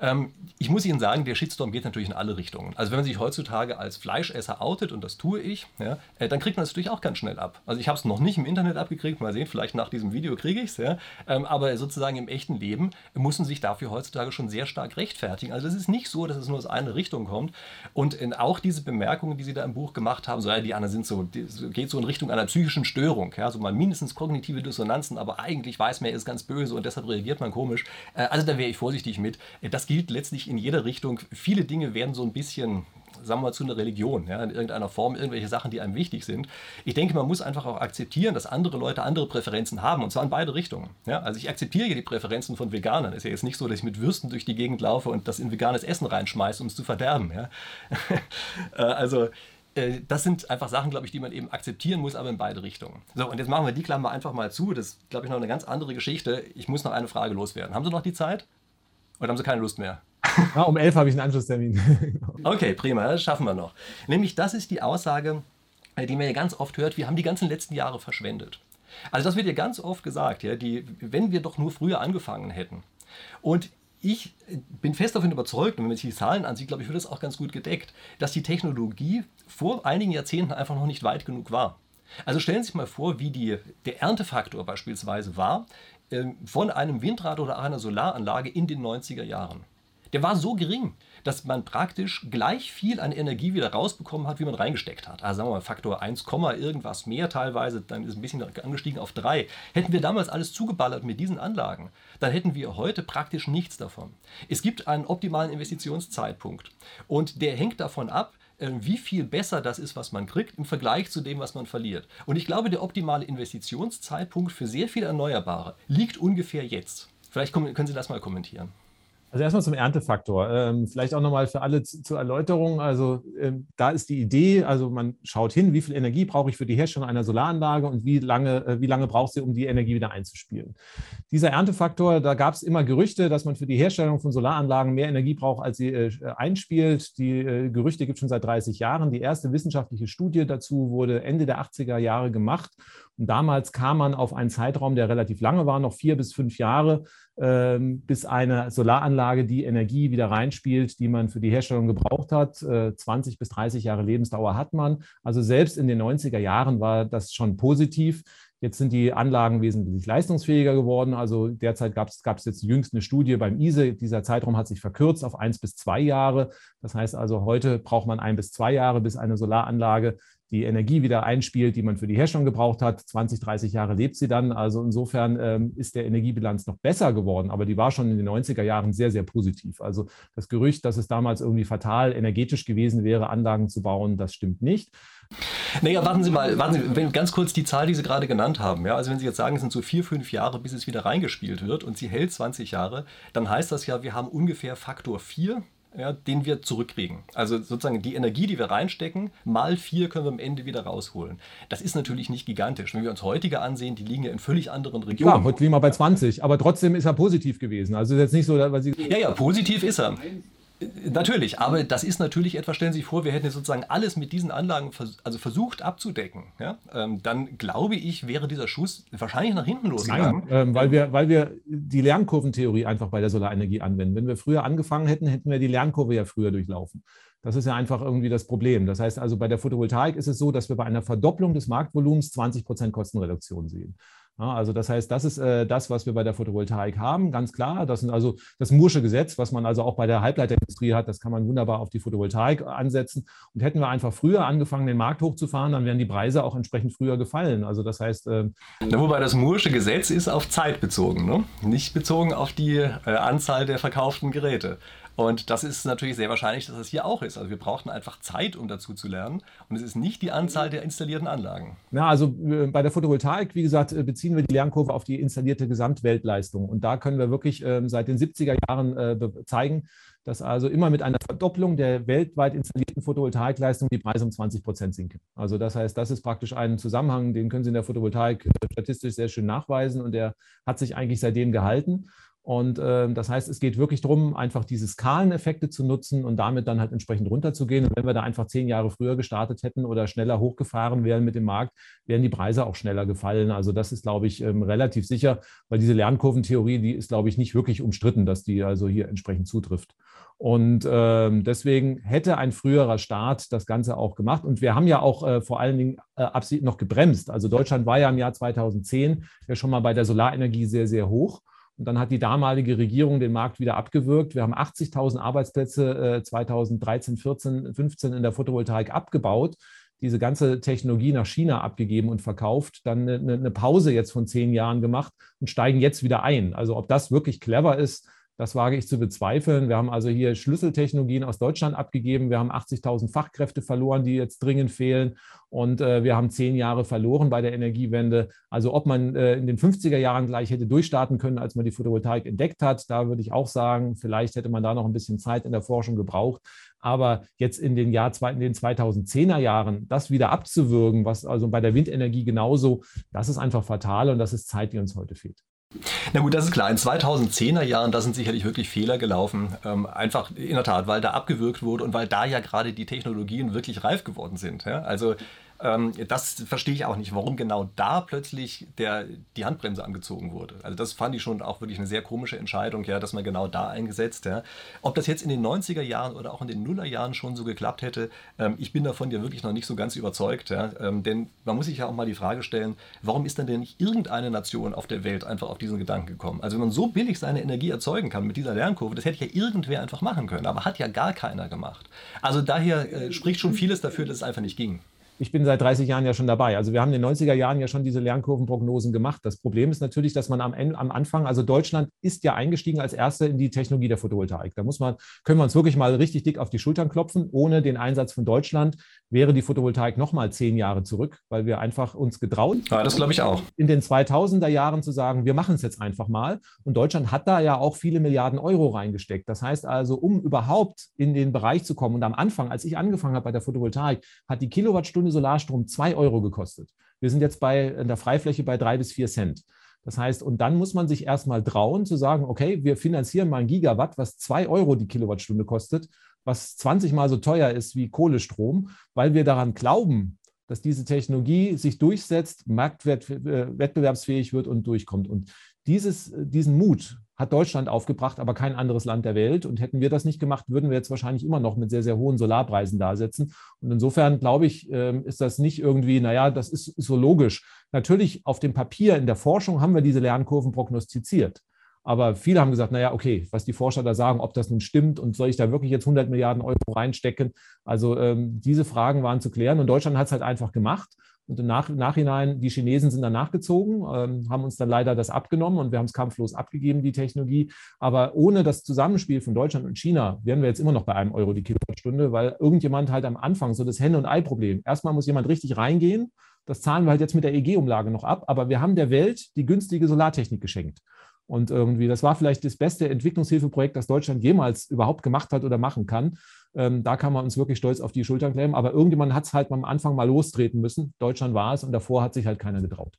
Ähm, ich muss Ihnen sagen, der Shitstorm geht natürlich in alle Richtungen. Also wenn man sich heutzutage als Fleischesser outet, und das tue ich, ja, äh, dann kriegt man das natürlich auch ganz schnell ab. Also ich habe es noch nicht im Internet abgekriegt, mal sehen, vielleicht nach diesem Video kriege ich es, ja, ähm, aber sozusagen im echten Leben müssen sich dafür heutzutage schon sehr stark rechtfertigen. Also es ist nicht so, dass es nur aus einer Richtung kommt. Und auch diese Bemerkungen, die Sie da im Buch gemacht haben, so ja, die anderen sind so, geht so in Richtung einer psychischen Störung, ja, so mal mindestens kognitive Dissonanzen, aber eigentlich weiß man, er ist ganz böse und deshalb reagiert man komisch. Äh, also da wäre ich vorsichtig mit. Äh, das gilt letztlich in jeder Richtung. Viele Dinge werden so ein bisschen sagen wir mal, zu einer Religion, ja, in irgendeiner Form, irgendwelche Sachen, die einem wichtig sind. Ich denke, man muss einfach auch akzeptieren, dass andere Leute andere Präferenzen haben, und zwar in beide Richtungen. Ja, also ich akzeptiere hier die Präferenzen von Veganern. Ist ja jetzt nicht so, dass ich mit Würsten durch die Gegend laufe und das in veganes Essen reinschmeiße, um es zu verderben. Ja. Äh, also äh, das sind einfach Sachen, glaube ich, die man eben akzeptieren muss, aber in beide Richtungen. So, und jetzt machen wir die Klammer einfach mal zu. Das ist, glaube ich, noch eine ganz andere Geschichte. Ich muss noch eine Frage loswerden. Haben Sie noch die Zeit? Oder haben Sie keine Lust mehr? Ja, um elf habe ich einen Anschlusstermin. okay, prima, das schaffen wir noch. Nämlich, das ist die Aussage, äh, die man ja ganz oft hört, wir haben die ganzen letzten Jahre verschwendet. Also das wird ja ganz oft gesagt, ja, die, wenn wir doch nur früher angefangen hätten. Und ich bin fest davon überzeugt, und wenn man sich die Zahlen ansieht, glaube ich, wird das auch ganz gut gedeckt, dass die Technologie vor einigen Jahrzehnten einfach noch nicht weit genug war. Also stellen Sie sich mal vor, wie die, der Erntefaktor beispielsweise war äh, von einem Windrad oder einer Solaranlage in den 90er Jahren. Der war so gering, dass man praktisch gleich viel an Energie wieder rausbekommen hat, wie man reingesteckt hat. Also sagen wir mal Faktor 1, irgendwas mehr teilweise, dann ist ein bisschen angestiegen auf 3. Hätten wir damals alles zugeballert mit diesen Anlagen, dann hätten wir heute praktisch nichts davon. Es gibt einen optimalen Investitionszeitpunkt und der hängt davon ab, wie viel besser das ist, was man kriegt, im Vergleich zu dem, was man verliert. Und ich glaube, der optimale Investitionszeitpunkt für sehr viele Erneuerbare liegt ungefähr jetzt. Vielleicht können Sie das mal kommentieren. Also erstmal zum Erntefaktor. Ähm, vielleicht auch nochmal für alle zur Erläuterung. Also ähm, da ist die Idee, also man schaut hin, wie viel Energie brauche ich für die Herstellung einer Solaranlage und wie lange, äh, wie lange braucht sie, um die Energie wieder einzuspielen. Dieser Erntefaktor, da gab es immer Gerüchte, dass man für die Herstellung von Solaranlagen mehr Energie braucht, als sie äh, einspielt. Die äh, Gerüchte gibt es schon seit 30 Jahren. Die erste wissenschaftliche Studie dazu wurde Ende der 80er Jahre gemacht. Und damals kam man auf einen Zeitraum, der relativ lange war, noch vier bis fünf Jahre, bis eine Solaranlage die Energie wieder reinspielt, die man für die Herstellung gebraucht hat. 20 äh, bis 30 Jahre Lebensdauer hat man. Also selbst in den 90er Jahren war das schon positiv. Jetzt sind die Anlagen wesentlich leistungsfähiger geworden. Also derzeit gab es jetzt jüngst eine Studie beim ISE. Dieser Zeitraum hat sich verkürzt auf eins bis zwei Jahre. Das heißt also, heute braucht man ein bis zwei Jahre, bis eine Solaranlage die Energie wieder einspielt, die man für die Herstellung gebraucht hat. 20, 30 Jahre lebt sie dann. Also insofern ähm, ist der Energiebilanz noch besser geworden, aber die war schon in den 90er Jahren sehr, sehr positiv. Also das Gerücht, dass es damals irgendwie fatal energetisch gewesen wäre, Anlagen zu bauen, das stimmt nicht. Naja, warten Sie mal, warten Sie, wenn, ganz kurz die Zahl, die Sie gerade genannt haben. Ja? Also wenn Sie jetzt sagen, es sind so vier, fünf Jahre, bis es wieder reingespielt wird und sie hält 20 Jahre, dann heißt das ja, wir haben ungefähr Faktor 4 ja, den wir zurückkriegen. Also sozusagen die Energie, die wir reinstecken, mal vier können wir am Ende wieder rausholen. Das ist natürlich nicht gigantisch. Wenn wir uns heutige ansehen, die liegen ja in völlig anderen Regionen. Ja, heute liegen wir bei 20, aber trotzdem ist er positiv gewesen. Also ist jetzt nicht so, weil Sie. Ja, ja, positiv ist er. Natürlich, aber das ist natürlich etwas, stellen Sie sich vor, wir hätten sozusagen alles mit diesen Anlagen vers also versucht abzudecken. Ja? Ähm, dann glaube ich, wäre dieser Schuss wahrscheinlich nach hinten losgegangen. Nein, ähm, weil, wir, weil wir die Lernkurventheorie einfach bei der Solarenergie anwenden. Wenn wir früher angefangen hätten, hätten wir die Lernkurve ja früher durchlaufen. Das ist ja einfach irgendwie das Problem. Das heißt also, bei der Photovoltaik ist es so, dass wir bei einer Verdopplung des Marktvolumens 20 Prozent Kostenreduktion sehen. Ja, also das heißt, das ist äh, das, was wir bei der Photovoltaik haben, ganz klar. Das ist also das Mursche Gesetz, was man also auch bei der Halbleiterindustrie hat, das kann man wunderbar auf die Photovoltaik ansetzen. Und hätten wir einfach früher angefangen, den Markt hochzufahren, dann wären die Preise auch entsprechend früher gefallen. Also das heißt. Äh, wobei das Mursche Gesetz ist auf Zeit bezogen, ne? nicht bezogen auf die äh, Anzahl der verkauften Geräte. Und das ist natürlich sehr wahrscheinlich, dass das hier auch ist. Also wir brauchten einfach Zeit, um dazu zu lernen. Und es ist nicht die Anzahl der installierten Anlagen. Ja, also äh, bei der Photovoltaik, wie gesagt, äh, beziehen wir die Lernkurve auf die installierte Gesamtweltleistung. Und da können wir wirklich ähm, seit den 70er Jahren äh, zeigen, dass also immer mit einer Verdopplung der weltweit installierten Photovoltaikleistung die Preise um 20 Prozent sinken. Also das heißt, das ist praktisch ein Zusammenhang, den können Sie in der Photovoltaik statistisch sehr schön nachweisen und der hat sich eigentlich seitdem gehalten. Und äh, das heißt, es geht wirklich darum, einfach diese Skaleneffekte zu nutzen und damit dann halt entsprechend runterzugehen. Und wenn wir da einfach zehn Jahre früher gestartet hätten oder schneller hochgefahren wären mit dem Markt, wären die Preise auch schneller gefallen. Also das ist, glaube ich, ähm, relativ sicher, weil diese Lernkurventheorie, die ist, glaube ich, nicht wirklich umstritten, dass die also hier entsprechend zutrifft. Und ähm, deswegen hätte ein früherer Staat das Ganze auch gemacht. Und wir haben ja auch äh, vor allen Dingen äh, noch gebremst. Also Deutschland war ja im Jahr 2010 ja schon mal bei der Solarenergie sehr, sehr hoch. Und dann hat die damalige Regierung den Markt wieder abgewürgt. Wir haben 80.000 Arbeitsplätze 2013, 14, 15 in der Photovoltaik abgebaut, diese ganze Technologie nach China abgegeben und verkauft, dann eine, eine Pause jetzt von zehn Jahren gemacht und steigen jetzt wieder ein. Also ob das wirklich clever ist, das wage ich zu bezweifeln. Wir haben also hier Schlüsseltechnologien aus Deutschland abgegeben. Wir haben 80.000 Fachkräfte verloren, die jetzt dringend fehlen. Und äh, wir haben zehn Jahre verloren bei der Energiewende. Also ob man äh, in den 50er Jahren gleich hätte durchstarten können, als man die Photovoltaik entdeckt hat, da würde ich auch sagen, vielleicht hätte man da noch ein bisschen Zeit in der Forschung gebraucht. Aber jetzt in den, Jahr, in den 2010er Jahren das wieder abzuwürgen, was also bei der Windenergie genauso, das ist einfach fatal und das ist Zeit, die uns heute fehlt. Na gut, das ist klar. In 2010er Jahren, da sind sicherlich wirklich Fehler gelaufen. Ähm, einfach in der Tat, weil da abgewürgt wurde und weil da ja gerade die Technologien wirklich reif geworden sind. Ja? Also ähm, das verstehe ich auch nicht, warum genau da plötzlich der, die Handbremse angezogen wurde. Also das fand ich schon auch wirklich eine sehr komische Entscheidung, ja, dass man genau da eingesetzt. Ja. Ob das jetzt in den 90er Jahren oder auch in den Nullerjahren schon so geklappt hätte, ähm, ich bin davon ja wirklich noch nicht so ganz überzeugt. Ja. Ähm, denn man muss sich ja auch mal die Frage stellen, warum ist denn denn nicht irgendeine Nation auf der Welt einfach auf diesen Gedanken gekommen? Also wenn man so billig seine Energie erzeugen kann mit dieser Lernkurve, das hätte ja irgendwer einfach machen können, aber hat ja gar keiner gemacht. Also daher äh, spricht schon vieles dafür, dass es einfach nicht ging ich bin seit 30 Jahren ja schon dabei. Also wir haben in den 90er Jahren ja schon diese Lernkurvenprognosen gemacht. Das Problem ist natürlich, dass man am, Ende, am Anfang, also Deutschland ist ja eingestiegen als Erste in die Technologie der Photovoltaik. Da muss man, können wir uns wirklich mal richtig dick auf die Schultern klopfen. Ohne den Einsatz von Deutschland wäre die Photovoltaik noch mal zehn Jahre zurück, weil wir einfach uns getraut. Ja, das glaube ich auch. In den 2000er Jahren zu sagen, wir machen es jetzt einfach mal. Und Deutschland hat da ja auch viele Milliarden Euro reingesteckt. Das heißt also, um überhaupt in den Bereich zu kommen und am Anfang, als ich angefangen habe bei der Photovoltaik, hat die Kilowattstunde Stunde Solarstrom 2 Euro gekostet. Wir sind jetzt bei in der Freifläche bei 3 bis 4 Cent. Das heißt, und dann muss man sich erstmal trauen zu sagen, okay, wir finanzieren mal ein Gigawatt, was 2 Euro die Kilowattstunde kostet, was 20 mal so teuer ist wie Kohlestrom, weil wir daran glauben, dass diese Technologie sich durchsetzt, marktwettbewerbsfähig wird und durchkommt. Und dieses, diesen Mut hat Deutschland aufgebracht, aber kein anderes Land der Welt. Und hätten wir das nicht gemacht, würden wir jetzt wahrscheinlich immer noch mit sehr, sehr hohen Solarpreisen da sitzen. Und insofern glaube ich, ähm, ist das nicht irgendwie, naja, das ist so logisch. Natürlich auf dem Papier in der Forschung haben wir diese Lernkurven prognostiziert. Aber viele haben gesagt, naja, okay, was die Forscher da sagen, ob das nun stimmt und soll ich da wirklich jetzt 100 Milliarden Euro reinstecken? Also ähm, diese Fragen waren zu klären und Deutschland hat es halt einfach gemacht. Und im Nach Nachhinein, die Chinesen sind dann nachgezogen, ähm, haben uns dann leider das abgenommen und wir haben es kampflos abgegeben, die Technologie. Aber ohne das Zusammenspiel von Deutschland und China wären wir jetzt immer noch bei einem Euro die Kilowattstunde, weil irgendjemand halt am Anfang so das Henne- und Ei-Problem. Erstmal muss jemand richtig reingehen. Das zahlen wir halt jetzt mit der EG-Umlage noch ab. Aber wir haben der Welt die günstige Solartechnik geschenkt. Und irgendwie, das war vielleicht das beste Entwicklungshilfeprojekt, das Deutschland jemals überhaupt gemacht hat oder machen kann. Ähm, da kann man uns wirklich stolz auf die Schultern klemmen. Aber irgendjemand hat es halt am Anfang mal lostreten müssen. Deutschland war es und davor hat sich halt keiner getraut.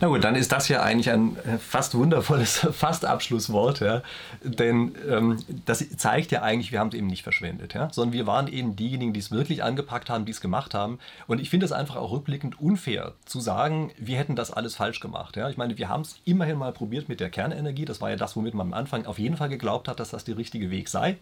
Na gut, dann ist das ja eigentlich ein äh, fast wundervolles Fast-Abschlusswort, ja? denn ähm, das zeigt ja eigentlich, wir haben es eben nicht verschwendet, ja? sondern wir waren eben diejenigen, die es wirklich angepackt haben, die es gemacht haben. Und ich finde es einfach auch rückblickend unfair zu sagen, wir hätten das alles falsch gemacht. Ja? Ich meine, wir haben es immerhin mal probiert mit der Kernenergie, das war ja das, womit man am Anfang auf jeden Fall geglaubt hat, dass das der richtige Weg sei.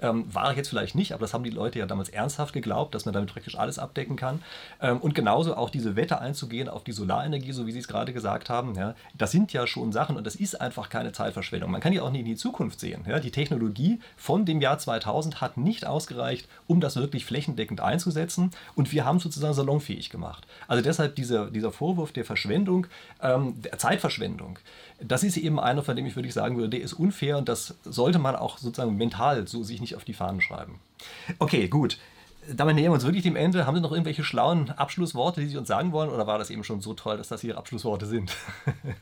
Ähm, war jetzt vielleicht nicht, aber das haben die Leute ja damals ernsthaft geglaubt, dass man damit praktisch alles abdecken kann. Ähm, und genauso auch diese Wette einzugehen auf die Solarenergie, so wie Sie es gerade gesagt haben, ja, das sind ja schon Sachen und das ist einfach keine Zeitverschwendung. Man kann ja auch nicht in die Zukunft sehen. Ja. Die Technologie von dem Jahr 2000 hat nicht ausgereicht, um das wirklich flächendeckend einzusetzen und wir haben es sozusagen salonfähig gemacht. Also deshalb dieser, dieser Vorwurf der Verschwendung, ähm, der Zeitverschwendung, das ist eben einer, von dem ich wirklich sagen würde, der ist unfair und das sollte man auch sozusagen mental so sich nicht auf die Fahnen schreiben. Okay, gut. Damit nähern wir uns wirklich dem Ende. Haben Sie noch irgendwelche schlauen Abschlussworte, die Sie uns sagen wollen? Oder war das eben schon so toll, dass das Ihre Abschlussworte sind?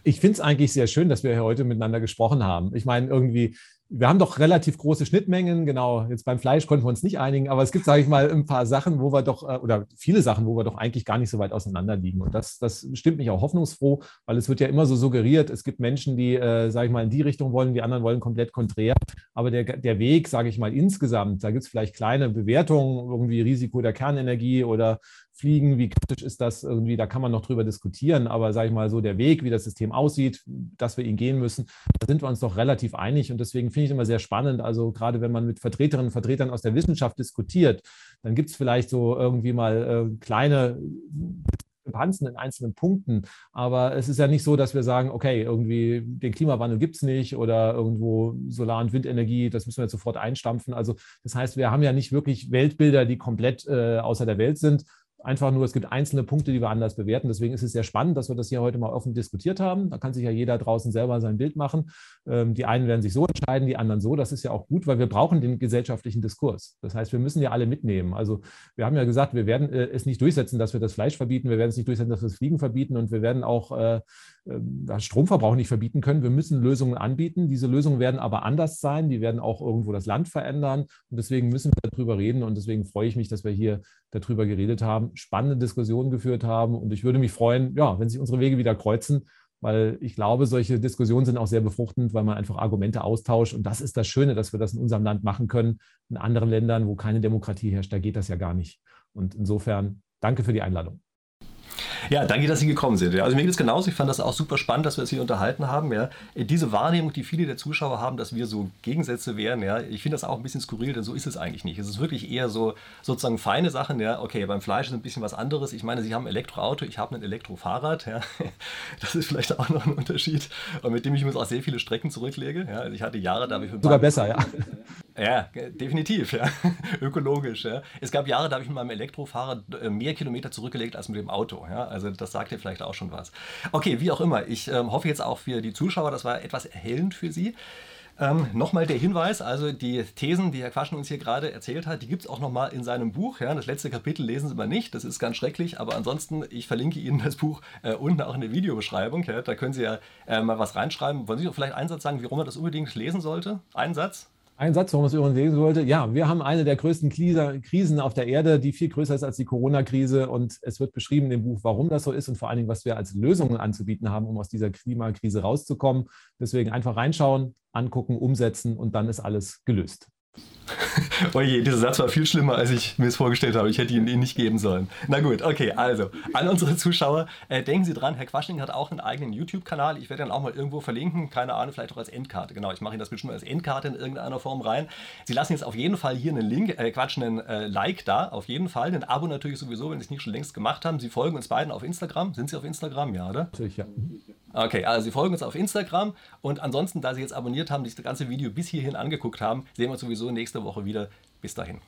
Ich finde es eigentlich sehr schön, dass wir heute miteinander gesprochen haben. Ich meine, irgendwie, wir haben doch relativ große Schnittmengen. Genau, jetzt beim Fleisch konnten wir uns nicht einigen, aber es gibt, sage ich mal, ein paar Sachen, wo wir doch, äh, oder viele Sachen, wo wir doch eigentlich gar nicht so weit auseinander liegen. Und das, das stimmt mich auch hoffnungsfroh, weil es wird ja immer so suggeriert, es gibt Menschen, die, äh, sage ich mal, in die Richtung wollen, die anderen wollen komplett konträr. Aber der, der Weg, sage ich mal, insgesamt, da gibt es vielleicht kleine Bewertungen, irgendwie Risiko der Kernenergie oder Fliegen, wie kritisch ist das irgendwie, da kann man noch drüber diskutieren, aber sage ich mal so, der Weg, wie das System aussieht, dass wir ihn gehen müssen, da sind wir uns doch relativ einig und deswegen finde ich immer sehr spannend, also gerade wenn man mit Vertreterinnen und Vertretern aus der Wissenschaft diskutiert, dann gibt es vielleicht so irgendwie mal äh, kleine Diskrepanzen in einzelnen Punkten. Aber es ist ja nicht so, dass wir sagen, okay, irgendwie den Klimawandel gibt es nicht oder irgendwo Solar- und Windenergie, das müssen wir jetzt sofort einstampfen. Also das heißt, wir haben ja nicht wirklich Weltbilder, die komplett äh, außer der Welt sind, einfach nur, es gibt einzelne Punkte, die wir anders bewerten. Deswegen ist es sehr spannend, dass wir das hier heute mal offen diskutiert haben. Da kann sich ja jeder draußen selber sein Bild machen. Ähm, die einen werden sich so entscheiden, die anderen so. Das ist ja auch gut, weil wir brauchen den gesellschaftlichen Diskurs. Das heißt, wir müssen ja alle mitnehmen. Also wir haben ja gesagt, wir werden äh, es nicht durchsetzen, dass wir das Fleisch verbieten. Wir werden es nicht durchsetzen, dass wir das Fliegen verbieten. Und wir werden auch äh, äh, Stromverbrauch nicht verbieten können. Wir müssen Lösungen anbieten. Diese Lösungen werden aber anders sein. Die werden auch irgendwo das Land verändern. Und deswegen müssen wir darüber reden. Und deswegen freue ich mich, dass wir hier darüber geredet haben, spannende Diskussionen geführt haben. Und ich würde mich freuen, ja, wenn sich unsere Wege wieder kreuzen, weil ich glaube, solche Diskussionen sind auch sehr befruchtend, weil man einfach Argumente austauscht. Und das ist das Schöne, dass wir das in unserem Land machen können. In anderen Ländern, wo keine Demokratie herrscht, da geht das ja gar nicht. Und insofern danke für die Einladung. Ja, danke, dass Sie gekommen sind. Ja, also mir geht es genauso. Ich fand das auch super spannend, dass wir uns hier unterhalten haben. Ja. Diese Wahrnehmung, die viele der Zuschauer haben, dass wir so Gegensätze wären, ja, ich finde das auch ein bisschen skurril, denn so ist es eigentlich nicht. Es ist wirklich eher so sozusagen feine Sachen. Ja, okay, beim Fleisch ist ein bisschen was anderes. Ich meine, Sie haben ein Elektroauto, ich habe ein Elektrofahrrad. Ja. Das ist vielleicht auch noch ein Unterschied, und mit dem ich uns auch sehr viele Strecken zurücklege. Ja. Also ich hatte Jahre, da habe ich sogar besser, ja. Ja, definitiv, ja. Ökologisch. Ja. Es gab Jahre, da habe ich mit meinem Elektrofahrrad äh, mehr Kilometer zurückgelegt als mit dem Auto. Ja. Also das sagt dir vielleicht auch schon was. Okay, wie auch immer. Ich ähm, hoffe jetzt auch für die Zuschauer, das war etwas erhellend für Sie. Ähm, nochmal der Hinweis, also die Thesen, die Herr Quaschen uns hier gerade erzählt hat, die gibt es auch nochmal in seinem Buch. Ja, das letzte Kapitel lesen Sie mal nicht, das ist ganz schrecklich, aber ansonsten, ich verlinke Ihnen das Buch äh, unten auch in der Videobeschreibung. Ja, da können Sie ja äh, mal was reinschreiben. Wollen Sie vielleicht einen Satz sagen, warum man das unbedingt lesen sollte? Einen Satz? Ein Satz, warum es übrigens lesen sollte. Ja, wir haben eine der größten Krisen auf der Erde, die viel größer ist als die Corona-Krise. Und es wird beschrieben dem Buch, warum das so ist und vor allen Dingen, was wir als Lösungen anzubieten haben, um aus dieser Klimakrise rauszukommen. Deswegen einfach reinschauen, angucken, umsetzen und dann ist alles gelöst. Oje, dieser Satz war viel schlimmer, als ich mir es vorgestellt habe. Ich hätte ihn Ihnen nicht geben sollen. Na gut, okay, also, an unsere Zuschauer, äh, denken Sie dran, Herr Quaschning hat auch einen eigenen YouTube-Kanal. Ich werde den auch mal irgendwo verlinken, keine Ahnung, vielleicht auch als Endkarte. Genau, ich mache Ihnen das bestimmt als Endkarte in irgendeiner Form rein. Sie lassen jetzt auf jeden Fall hier einen Link, äh, Quatsch, einen äh, Like da, auf jeden Fall. Ein Abo natürlich sowieso, wenn Sie es nicht schon längst gemacht haben. Sie folgen uns beiden auf Instagram. Sind Sie auf Instagram, ja, oder? Ja. Okay, also Sie folgen uns auf Instagram und ansonsten, da Sie jetzt abonniert haben, das ganze Video bis hierhin angeguckt haben, sehen wir uns sowieso nächste Woche wieder. Bis dahin.